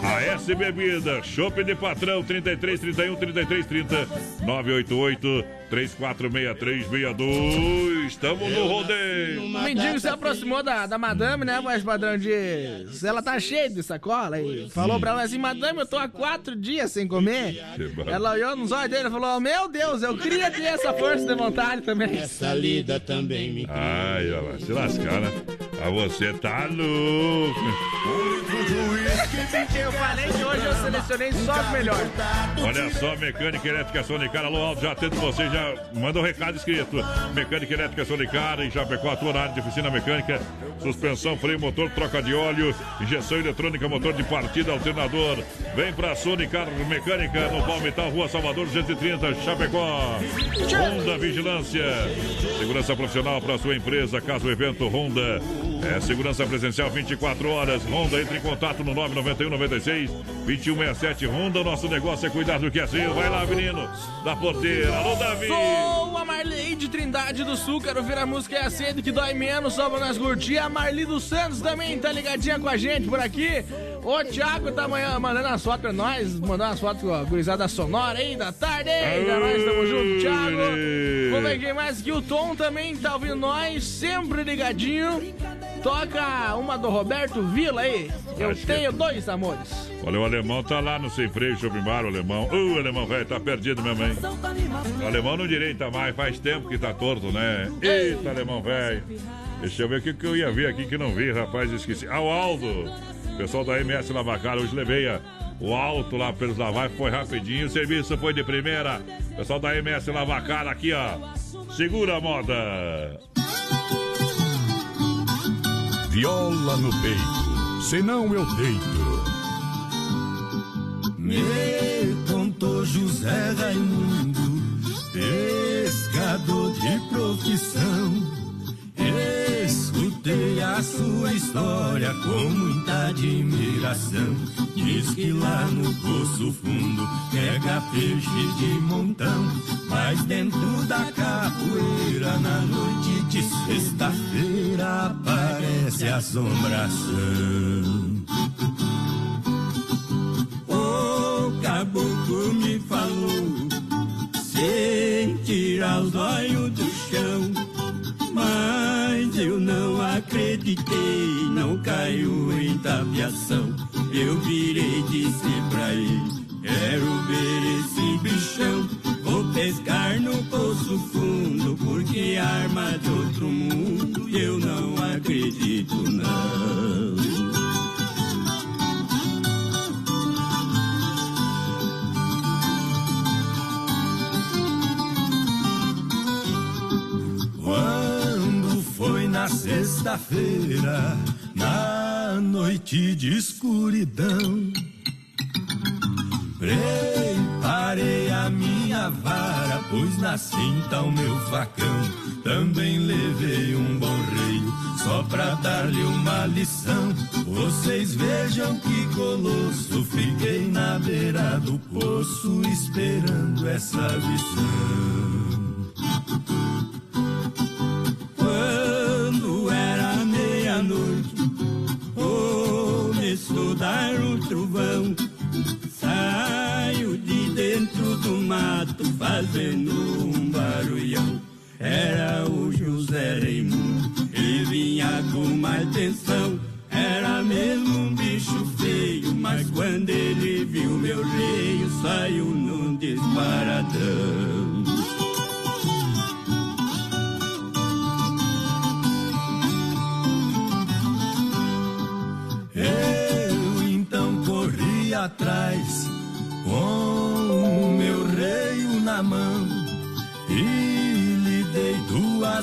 A S Bebida, Chopp de Patrão, 33 31 33 30 988 3463 62. Estamos no rodeio. O mendigo se aproximou da, da madame, né, voz padrão diz. Ela tá cheia de sacola e falou pra ela assim: Madame, eu tô há quatro dias sem comer. Ela olhou nos olhos dele e falou: Meu Deus, eu queria ter essa força de vontade também. Essa lida também me. Ai, olha lá, se lascar, né? Ah, você tá louco. Eu falei que hoje eu selecionei só os melhores. Olha só, mecânica elétrica Sonicara, alô Alto, já atendo você, já manda um recado escrito. Mecânica elétrica Sonicara, em Chapecó, atua na área de oficina mecânica, suspensão, freio, motor, troca de óleo, injeção eletrônica, motor de partida, alternador. Vem pra Sonicar Mecânica, no Palmital, Rua Salvador, 230, Chapecó. Honda Vigilância, segurança profissional para sua empresa, caso o evento Honda. É segurança presencial 24 horas. Honda, entre em contato no 991 96 2167. Honda, nosso negócio é cuidar do que é seu. Vai lá, menino, da porteira. Alô, Davi. Sou a Marley de Trindade do Sul, quero ouvir a música É a Sede que dói menos, só pra nós curtir. A Marli dos Santos também tá ligadinha com a gente por aqui. O Thiago tá amanhã mandando as fotos pra nós, mandando as fotos com a gurizada sonora aí da tarde. Eita, nós tamo junto, Thiago. Vamos ver quem mais que o Tom também tá ouvindo nós, sempre ligadinho. Toca uma do Roberto Vila aí. Eu Acho que tenho dois amores. Olha, o alemão tá lá no sem freio, shopping bar, o alemão. Uh, o alemão, velho, tá perdido mesmo, hein? O alemão não direita mais, faz tempo que tá torto, né? Eita, alemão, velho. Deixa eu ver o que, que eu ia ver aqui que não vi, rapaz, esqueci. Ah, o Aldo. Pessoal da MS Lavacar, hoje levei a- o alto lá pelos lavar, foi rapidinho, o serviço foi de primeira. Pessoal da MS Lavacar aqui, ó. Segura a moda. Viola no peito, senão eu deito. Me contou José Raimundo, pescador de profissão. Escutei a sua história com muita admiração. Diz que lá no Poço Fundo pega peixe de montão. Mas dentro da capoeira, na noite de sexta-feira, aparece assombração. O caboclo me falou sem tirar os olhos do chão. Eu não acreditei, não caiu em tapiação. Eu virei e disse pra ele: Quero ver esse bichão. Vou pescar no poço fundo, porque arma de outro mundo eu não acredito não. Sexta-feira, na noite de escuridão, preparei a minha vara, pois na cinta o meu facão. Também levei um bom rei, só pra dar-lhe uma lição. Vocês vejam que colosso, fiquei na beira do poço, esperando essa lição. Dar um trovão. Saio de dentro do mato, fazendo um barulhão. Era o José Raimundo, ele vinha com mais atenção. Era mesmo um bicho feio, mas quando ele viu meu rei, saiu num disparadão.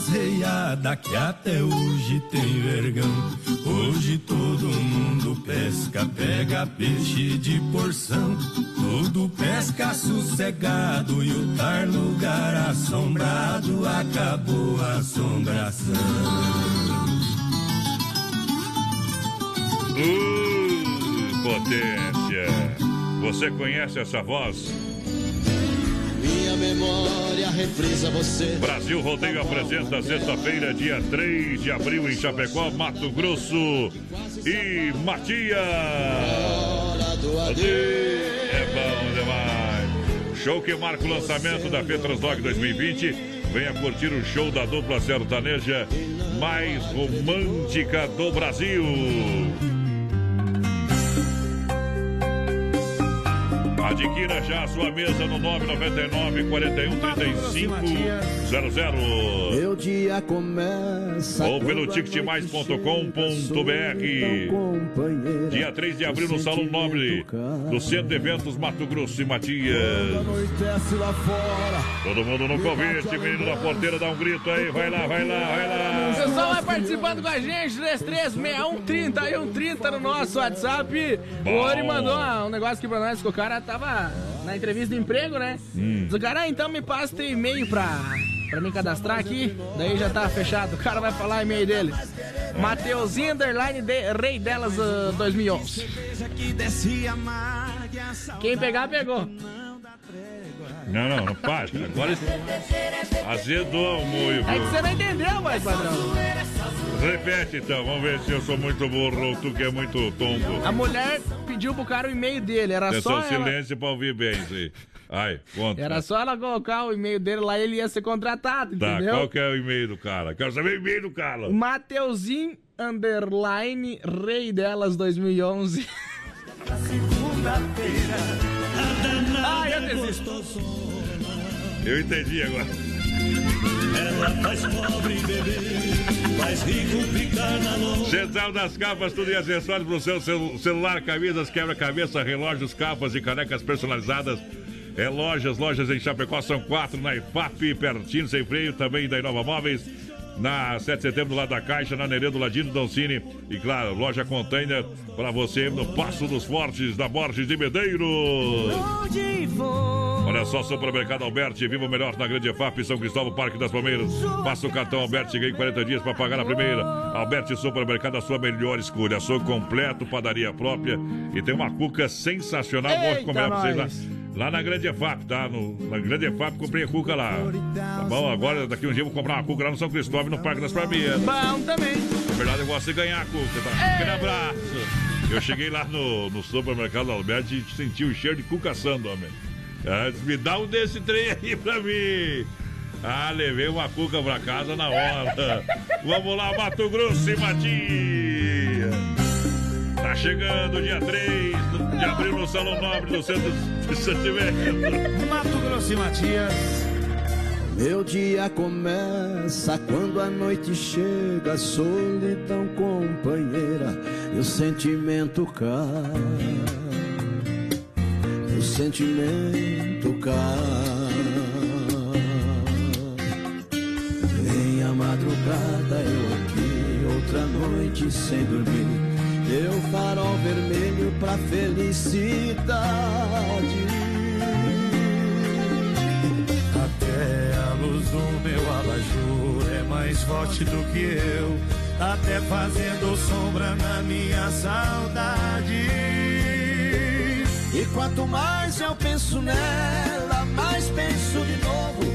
Duas reiadas que até hoje tem vergão. Hoje todo mundo pesca, pega peixe de porção. Tudo pesca sossegado e o tar lugar assombrado acabou a assombração. Uh, potência! Você conhece essa voz? Memória reprisa você. Brasil Rodeio apresenta sexta-feira, dia 3 de abril, em Chapecó, Mato Grosso e Matias. É bom demais. Show que marca o lançamento da Petrasdog 2020. Venha curtir o show da dupla sertaneja mais romântica do Brasil. Adquira já a sua mesa no 999 41 35 00. Meu dia começa. Ou pelo ticketmais.com.br. Dia 3 de abril no Salão Nobre do Centro de Eventos Mato Grosso e Matias. Anoitece lá fora. Todo mundo no convite, menino da porteira, dá um grito aí, vai lá, vai lá, vai lá. O pessoal vai participando com a gente, 336130 e 130 no nosso WhatsApp. Bom. O Ori mandou um negócio aqui pra nós, que o cara tava na entrevista de emprego, né? Hum. Diz o cara, ah, então me passa teu e-mail pra, pra me cadastrar aqui. Daí já tá fechado. O cara vai falar o e-mail dele. Mateuzinho, underline, de, rei delas uh, 2011. Quem pegar, pegou. Não, não, não para. Agora azedou o moio. É que você não entendeu, mais padrão. Repete então, vamos ver se eu sou muito burro ou tu que é muito tonto. A mulher pediu pro cara o e-mail dele, era Atenção, só ela, silêncio pra ouvir bem isso aí. Ai, conta. era só ela colocar o e-mail dele lá e ele ia ser contratado, Tá, entendeu? qual que é o e-mail do cara? Quero saber o e-mail do cara. Mateuzinho underline rei delas 2011. Ah, eu desisto. Eu entendi agora. Ela faz pobre beber, faz rico ficar na loja. Central das capas, tudo e acessórios para o seu celu- celular, camisas, quebra-cabeça, relógios, capas e canecas personalizadas. É lojas, lojas em Chapecó são quatro, na IFAP, pertinho, sem freio, também da Inova Móveis. Na 7 de setembro, lado da Caixa, na Neredo, Ladino, Doncini. E claro, loja container para você no Passo dos Fortes, da Borges de Medeiros. Olha só, Supermercado Alberti, viva o melhor na Grande EFAP, São Cristóvão, Parque das Palmeiras. Passa o cartão Alberti ganhe 40 dias para pagar a primeira. Alberti Supermercado, a sua melhor escolha. Açougue completo, padaria própria. E tem uma cuca sensacional. Vou Eita, comer pra vocês lá. Lá na Grande EFAP, tá? No, na Grande EFAP comprei a cuca lá. Tá bom? Agora, daqui um dia, eu vou comprar uma cuca lá no São Cristóvão, no Parque das Palmeiras. Bom também. Na verdade, eu gosto de ganhar a cuca, tá? Aquele abraço. Eu cheguei lá no, no supermercado Alberti e senti o cheiro de cuca assando, homem. Ah, me dá um desse trem aí pra mim. Ah, levei uma cuca pra casa na hora. Vamos lá, Mato Grosso e Matias. Tá chegando dia 3 de abril no Salão Nobre do Centro de Sentimento. Mato Grosso e Matias. Meu dia começa quando a noite chega, solidão companheira, e o sentimento cai. O sentimento cai. Em a madrugada eu aqui, outra noite sem dormir. Deu farol vermelho pra felicidade. Até a luz do meu abajur é mais forte do que eu, até fazendo sombra na minha saudade. E quanto mais eu penso nela, mais penso de novo.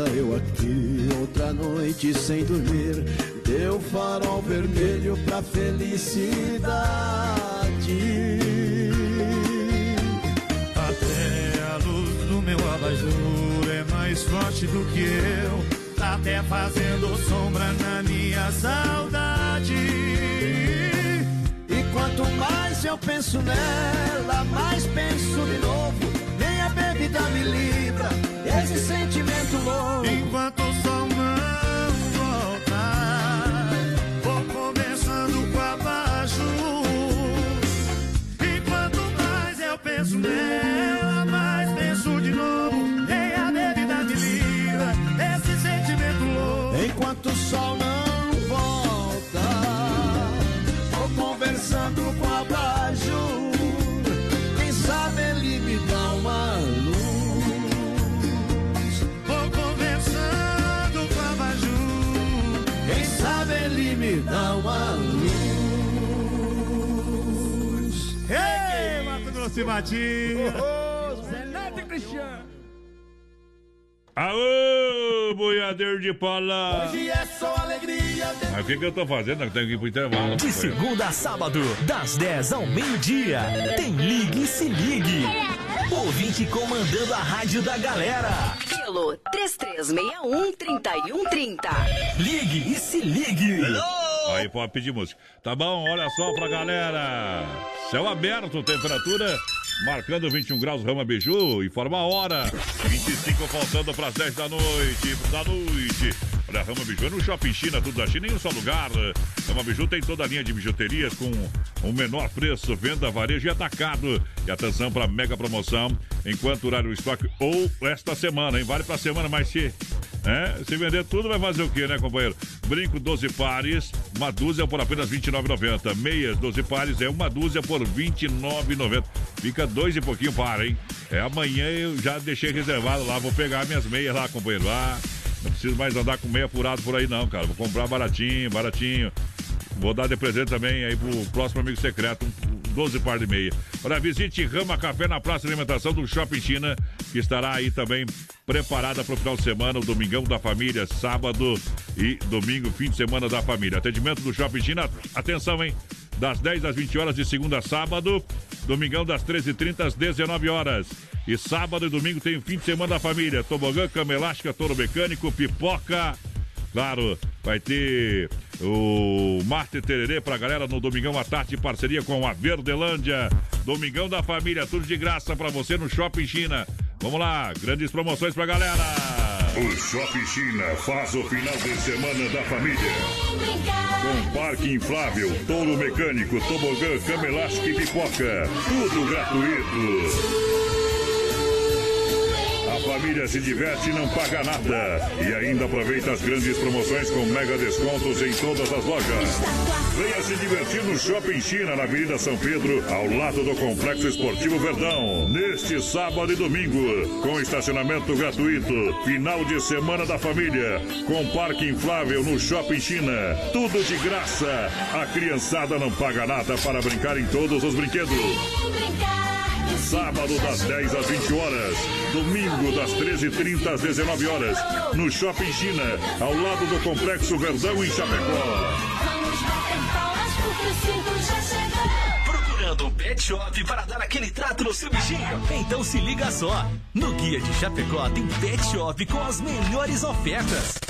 Madrugada eu aqui, outra noite sem dormir. Deu farol vermelho pra felicidade. Até a luz do meu abajur é mais forte do que eu. Tá até fazendo sombra na minha saudade. E quanto mais eu penso nela, mais penso de novo. Nem a bebida me livra desse sentimento louco. Enquanto o sol não volta, vou começando com abaixo. Enquanto mais eu penso nela, Zé Neto e Cristiano. Aô, boiadeiro de pala! Hoje é só alegria. Mas o que, que eu tô fazendo? Eu tenho que ir pro intervalo. De segunda a sábado, das 10 ao meio-dia, tem Ligue e Se Ligue. Ouvinte comandando a rádio da galera. Pelo 3361-3130. Ligue e Se Ligue. Aí pode pedir música. Tá bom, olha só pra galera. Céu aberto, temperatura marcando 21 graus, Rama Biju, informa a hora. 25 faltando pras 10 da noite, da noite. Olha, Rama Biju é no Shopping China, tudo da China em um só lugar. Rama Biju tem toda a linha de bijuterias com o menor preço, venda, varejo e atacado. E atenção para mega promoção, enquanto durar o estoque ou esta semana, hein? Vale pra semana, mas se é, se vender tudo, vai fazer o quê, né, companheiro? Brinco 12 pares, uma dúzia por apenas R$ 29,90. Meias 12 pares é uma dúzia por R$ 29,90. Fica dois e pouquinho para, hein? É, amanhã eu já deixei reservado lá, vou pegar minhas meias lá, companheiro. Ah, não preciso mais andar com meia furado por aí, não, cara. Vou comprar baratinho, baratinho. Vou dar de presente também aí pro próximo amigo secreto, um 12 par de meia. Olha, visite Rama Café na Praça de Alimentação do Shopping China, que estará aí também preparada para o final de semana, o Domingão da Família, sábado e domingo, fim de semana da família. Atendimento do Shopping China, atenção, hein? Das 10 às 20 horas de segunda a sábado, domingão das 13h30 às 19 horas. E sábado e domingo tem fim de semana da família. Tobogã, cama elástica, touro mecânico, pipoca. Claro, vai ter o Marte Tererê pra galera no Domingão à tarde, em parceria com a Verdelândia. Domingão da família, tudo de graça pra você no Shopping China. Vamos lá, grandes promoções pra galera. O Shopping China faz o final de semana da família. Com parque inflável, touro mecânico, tobogã, cama elástica e pipoca. Tudo gratuito. Família se diverte e não paga nada. E ainda aproveita as grandes promoções com mega descontos em todas as lojas. Venha se divertir no Shopping China, na Avenida São Pedro, ao lado do Complexo Esportivo Verdão. Neste sábado e domingo, com estacionamento gratuito. Final de semana da família, com parque inflável no Shopping China. Tudo de graça. A criançada não paga nada para brincar em todos os brinquedos. Sábado das 10 às 20 horas. Domingo das 13h30 às 19 horas. No Shopping China, ao lado do Complexo Verdão em Chapecó. Procurando um pet shop para dar aquele trato no seu bichinho? Então se liga só. No Guia de Chapecó tem pet shop com as melhores ofertas.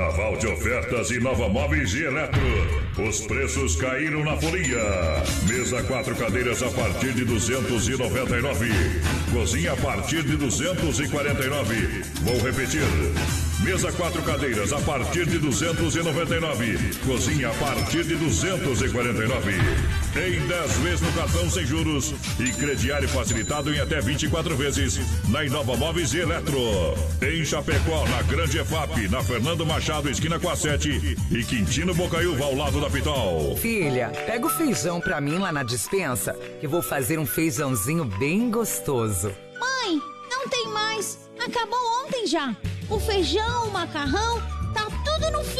Carnaval de ofertas e Nova Móveis e Eletro. Os preços caíram na folia. Mesa quatro cadeiras a partir de 299. Cozinha a partir de 249. Vou repetir. Mesa quatro cadeiras a partir de 299. Cozinha a partir de 249. Em 10 vezes no cartão sem juros e crediário facilitado em até 24 vezes na Inova Móveis e Eletro. Em Chapecó, na Grande EFAP, na Fernando Machado, esquina com a 7 e Quintino Bocaiúva ao lado da Pitol. Filha, pega o feijão pra mim lá na dispensa, que vou fazer um feijãozinho bem gostoso. Mãe, não tem mais. Acabou ontem já. O feijão, o macarrão, tá tudo no fim.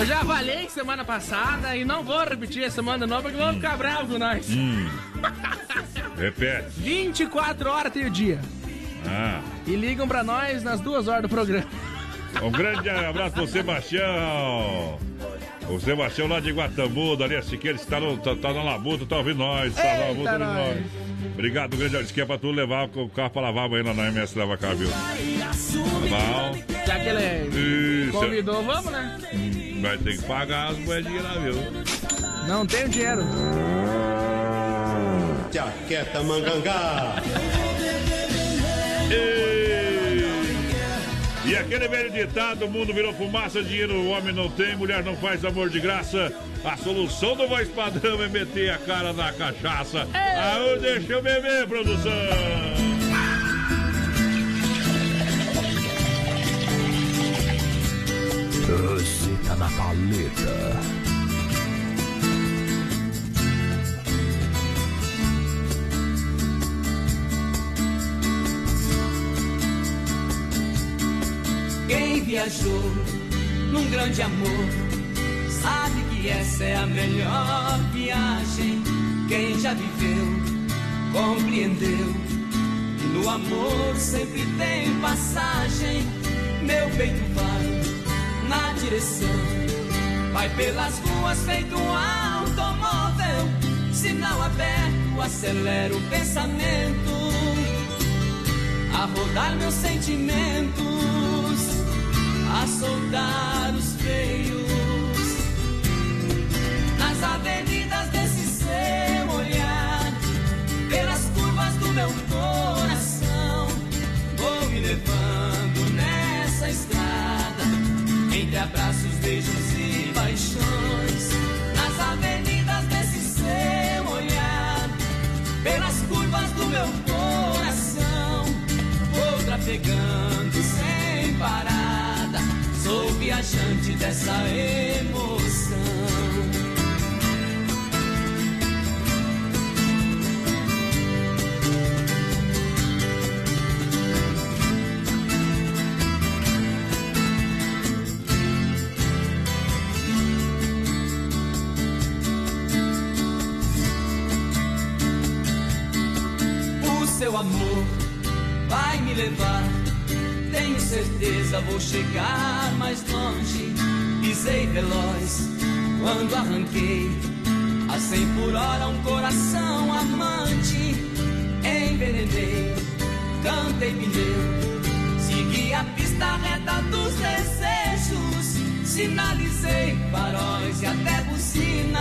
Eu já falei semana passada e não vou repetir essa semana não, porque vão ficar bravos com nós. Hum. Repete. 24 horas tem o dia. Ah. E ligam pra nós nas duas horas do programa. Um grande abraço pro Sebastião. O Sebastião lá de Guatambu, da Linha Siqueira, está, no, tá, tá na labuta, tá ouvindo nós. Tá na labuta ouvindo nós. Obrigado, grande abraço. Que é pra tu levar o carro pra lavar amanhã na MS Lava Car, viu? Tá bom? Já que ele Isso. convidou, vamos, né? Vai ter que pagar as moedinhas lá, viu? Não tenho dinheiro. Jaqueta mangangá. E aquele velho ditado, o mundo virou fumaça, dinheiro o homem não tem, mulher não faz amor de graça. A solução do voz padrão é meter a cara na cachaça. Aô, deixa eu beber, produção. Rosita na paleta. Quem viajou num grande amor sabe que essa é a melhor viagem. Quem já viveu compreendeu que no amor sempre tem passagem. Meu peito vai na direção. Vai pelas ruas feito um automóvel, sinal aberto, acelera o pensamento. A rodar meus sentimentos, a soltar os freios. Nas avenidas desse seu olhar, pelas curvas do meu coração, vou me levando nessa estrada entre abraços, beijos e paixões. Nas avenidas desse seu olhar, pelas curvas do meu coração, outra pegando sem parada. Sou viajante dessa emoção. Certeza vou chegar mais longe. Pisei veloz quando arranquei a 100 por hora um coração amante. Envenenei, cantei pneu, segui a pista reta dos desejos. Sinalizei faróis e até buzina.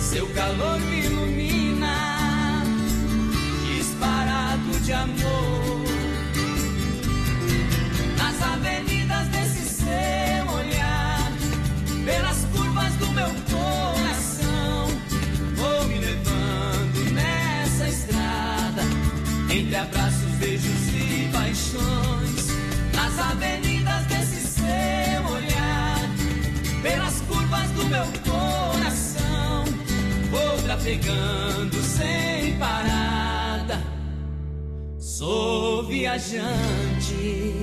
Seu calor me ilumina disparado de amor. Paixões. Nas avenidas desse seu olhar, pelas curvas do meu coração, vou trafegando sem parada. Sou viajante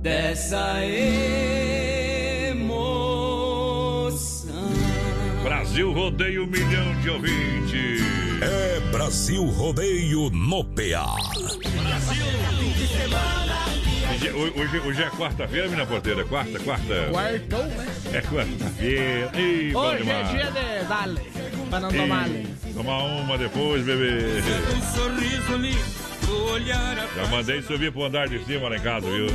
dessa emoção. Brasil rodeia um milhão de ouvintes. É Brasil Rodeio no PA. Hoje, hoje, hoje é quarta-feira, minha porteira. Quarta, quarta. Quartou, né? É quarta-feira. Ih, bom Hoje é demais. dia de dale, pra não tomar ali. Tomar uma depois, bebê. Já mandei subir pro andar de cima lá em casa, viu?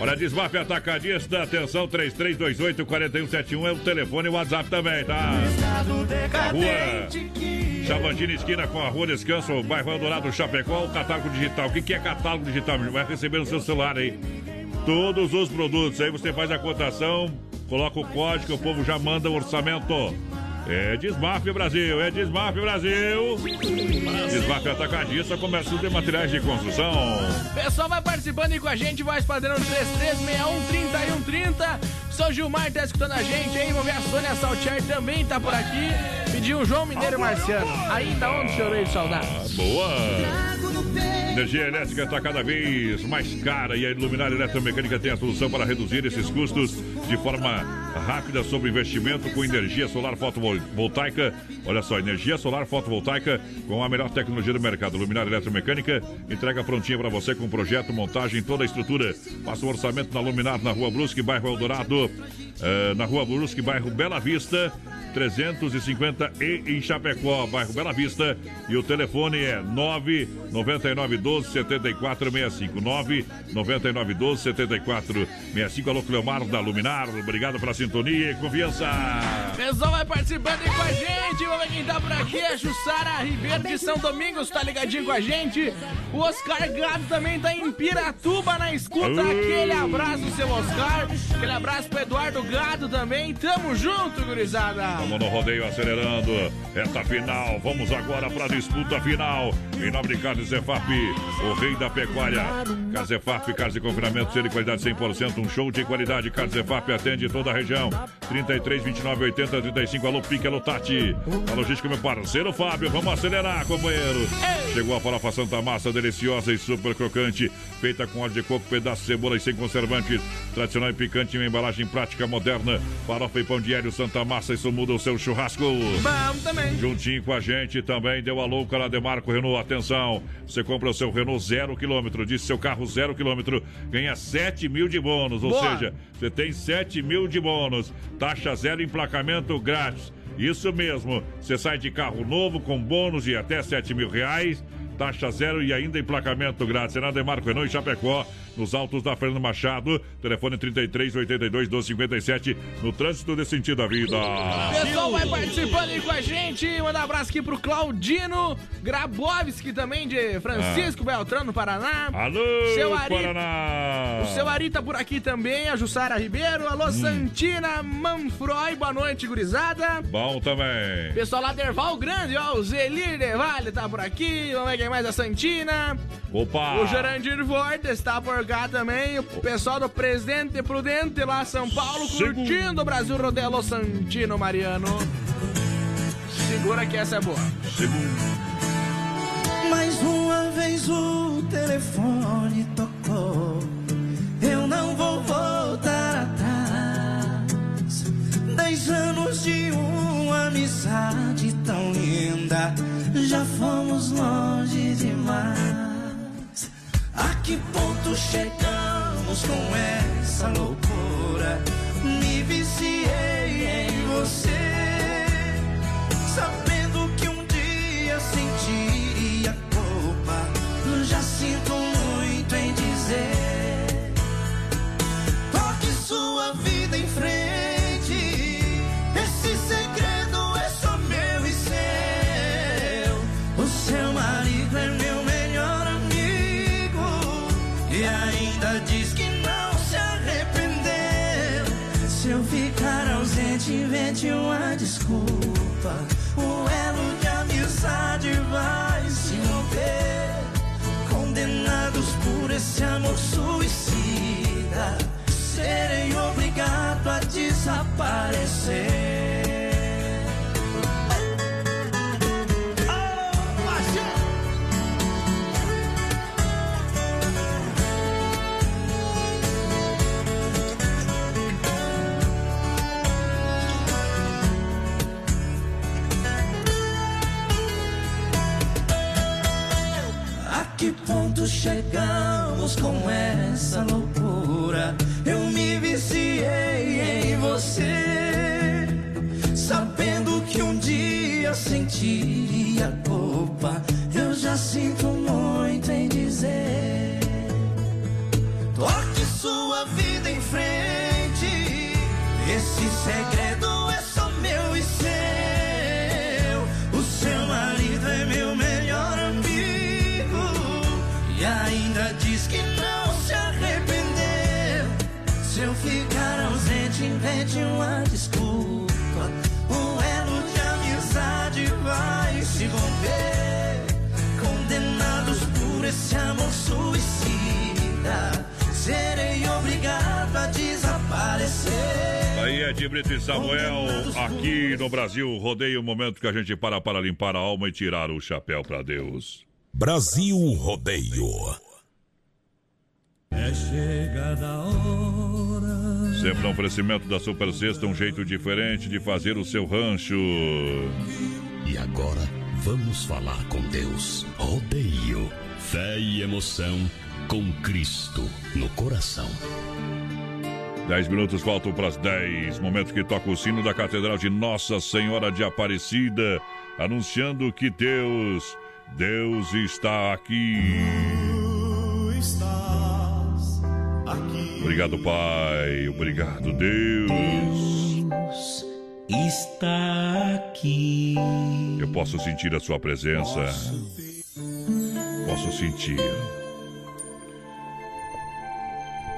Olha, Desmaf Atacadista, atenção, 3328-4171 é o telefone e o WhatsApp também, tá? Rua Chavantina Esquina com a Rua Descanso, bairro Eldorado, Chapecó, o catálogo digital. O que é catálogo digital? Vai receber no seu celular aí. Todos os produtos, aí você faz a cotação, coloca o código, o povo já manda o orçamento. É Desmaf Brasil, é Desmaf Brasil. Desmaf Atacadista, comércio de materiais de construção. Pessoal, vai participando aí com a gente, voz padrão 3361 3130. Seu Gilmar tá escutando a gente aí, vamos ver a Sônia Saltier também tá por aqui. Pediu João Mineiro Marciano. Tá onde, senhor Rei de Saudade? Boa! Energia elétrica está cada vez mais cara e a Iluminar Eletromecânica tem a solução para reduzir esses custos de forma rápida sobre investimento com energia solar fotovoltaica. Olha só, energia solar fotovoltaica com a melhor tecnologia do mercado. Luminar Eletromecânica entrega prontinha para você com projeto, montagem, toda a estrutura. Faça o orçamento na Luminar, na Rua Brusque, bairro Eldorado, eh, na Rua Brusque, bairro Bela Vista. 350 e em Chapecó, bairro Bela Vista. E o telefone é 99912 7465. 99912 7465. Alô, Cleomar da Luminar. Obrigado pela sintonia e confiança. Pessoal, vai participando aí com a gente. Vamos ver quem tá por aqui. É Jussara Ribeiro de São Domingos, tá ligadinho com a gente. O Oscar Gado também tá em Piratuba na escuta. Ui. Aquele abraço, seu Oscar. Aquele abraço pro Eduardo Gado também. Tamo junto, gurizada. Vamos no rodeio acelerando. Reta final. Vamos agora para a disputa final. Em nome de Zefap, o rei da pecuária. Carnes Zefap, carnes de confinamento, ser de qualidade 100%. Um show de qualidade. Carnes Zefap atende toda a região. 33, 29, 80, 35. Alô, Pique, alô, Tati. A logística, meu parceiro Fábio. Vamos acelerar, companheiro. Chegou a farofa Santa Massa, deliciosa e super crocante. Feita com óleo de coco, pedaço de cebola e sem conservantes. Tradicional e picante, uma embalagem prática moderna. Farofa e pão de alho Santa Massa, isso muda o seu churrasco. Vamos também. Juntinho com a gente também deu a louca lá Demarco Renault. Atenção, você compra o seu Renault zero quilômetro, disse seu carro zero quilômetro, ganha 7 mil de bônus. Ou Boa. seja, você tem 7 mil de bônus. Taxa zero, emplacamento grátis. Isso mesmo, você sai de carro novo com bônus de até 7 mil reais. Taxa zero e ainda emplacamento grátis. Na Demarco Renault em Chapecó. Nos altos da Fernando Machado. Telefone 33 82 1257 no trânsito desse sentido da vida. Pessoal, vai participando aí com a gente. Manda um abraço aqui pro Claudino Grabowski também, de Francisco ah. Beltrão, no Paraná. Alô, seu Ari... Paraná! O seu Ari tá por aqui também, a Jussara Ribeiro. Alô, hum. Santina Manfroy, boa noite, gurizada. Bom também. Pessoal lá Derval Grande, ó, o Zelir Vale tá por aqui. Vamos ver quem mais, a Santina. Opa! O Jurandir Fortes está por cá também. O pessoal do Presidente Prudente lá, São Paulo, curtindo o Brasil Rodelo Santino Mariano. Segura que essa é boa. Segundo. Mais uma vez o telefone tocou. Eu não vou voltar atrás. Dez anos de uma amizade tão linda. Já fomos longe demais. A que ponto chegamos com essa loucura? Me viciei em você. Sabendo que um dia sentiria culpa. Já sinto muito em dizer. Toque sua vida em frente. Desculpa. O elo de amizade vai se romper. Condenados por esse amor suicida, serem obrigados a desaparecer. Que ponto chegamos com essa loucura? Eu me viciei em você, sabendo que um dia sentiria culpa. Eu já sinto muito em dizer. Toque sua vida em frente. Esse segredo é só meu e invente uma desculpa. O elo de amizade vai se romper. Condenados por esse amor suicida. Serei obrigado a desaparecer. Aí é de Brito e Samuel, aqui no Brasil, rodeio o momento que a gente para para limpar a alma e tirar o chapéu para Deus. Brasil Rodeio. É chegada a hora. Sempre um oferecimento da Super Sexta, um jeito diferente de fazer o seu rancho. E agora, vamos falar com Deus. Rodeio. Fé e emoção com Cristo no coração. 10 minutos faltam para as 10. Momento que toca o sino da Catedral de Nossa Senhora de Aparecida, anunciando que Deus, Deus está aqui. Tu estás aqui. Obrigado, Pai. Obrigado, Deus. Deus está aqui. Eu posso sentir a Sua presença. Posso sentir.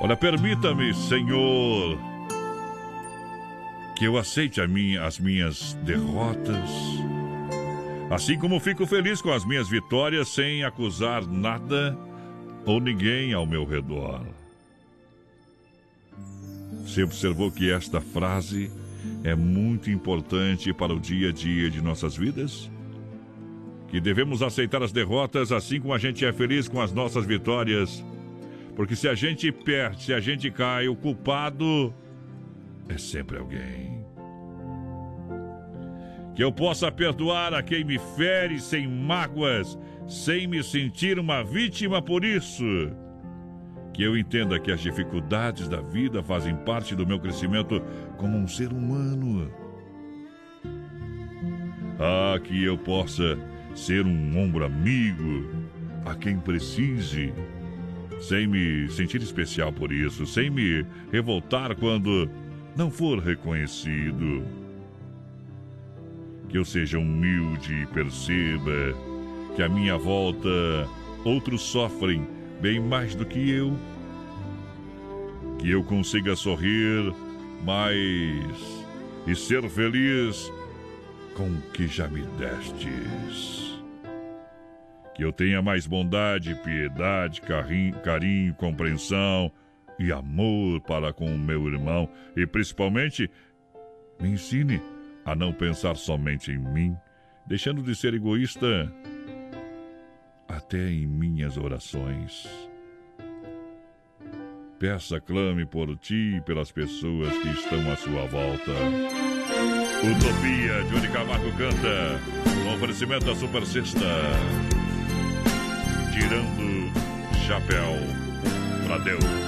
Olha, permita-me, Senhor, que eu aceite a minha, as minhas derrotas, assim como fico feliz com as minhas vitórias sem acusar nada ou ninguém ao meu redor. Você observou que esta frase é muito importante para o dia a dia de nossas vidas? Que devemos aceitar as derrotas assim como a gente é feliz com as nossas vitórias. Porque se a gente perde, se a gente cai, o culpado é sempre alguém. Que eu possa perdoar a quem me fere sem mágoas, sem me sentir uma vítima por isso. Que eu entenda que as dificuldades da vida fazem parte do meu crescimento como um ser humano. Ah, que eu possa ser um ombro amigo a quem precise sem me sentir especial por isso, sem me revoltar quando não for reconhecido. Que eu seja humilde e perceba que à minha volta outros sofrem bem mais do que eu. Que eu consiga sorrir mais e ser feliz com o que já me destes. Que eu tenha mais bondade, piedade, carinho, carinho, compreensão e amor para com o meu irmão e principalmente me ensine a não pensar somente em mim, deixando de ser egoísta até em minhas orações. Peça, clame por ti e pelas pessoas que estão à sua volta. Utopia, Johnny Camargo canta. Um oferecimento da Super Sexta. Tirando chapéu pra Deus.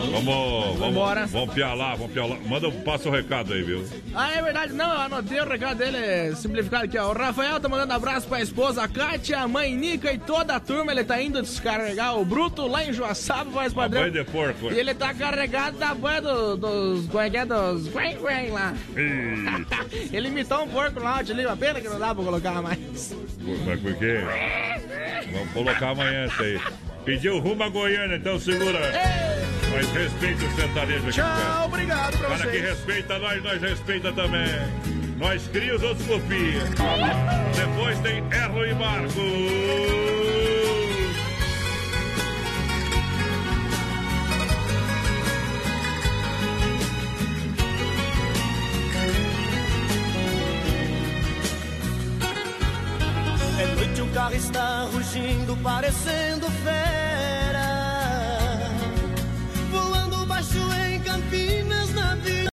Vamos, vamos, vamos piar lá, vamos piar lá. Manda, passa o recado aí, viu? Ah, é verdade, não, eu anotei o recado dele simplificado aqui, ó. O Rafael tá mandando abraço pra esposa, a Kátia, a mãe Nica e toda a turma. Ele tá indo descarregar o Bruto lá em Joaçaba, faz padrão. Banho de porco. E ele tá carregado da banha do- dos. Como é que é? Dos. Quen, quen lá. Ele imitou um porco lá, te liga pena que não dá pra colocar mais. Mas por quê? Vamos colocar amanhã isso aí. Pediu rumo a Goiânia, então segura. Mas respeita o sertanejo aqui. Tchau, obrigado pra Cara que vocês. respeita nós, nós respeita também. Nós cria, os outros copia. Depois tem Erro e Marco. É noite, o carro está rugindo, parecendo fé.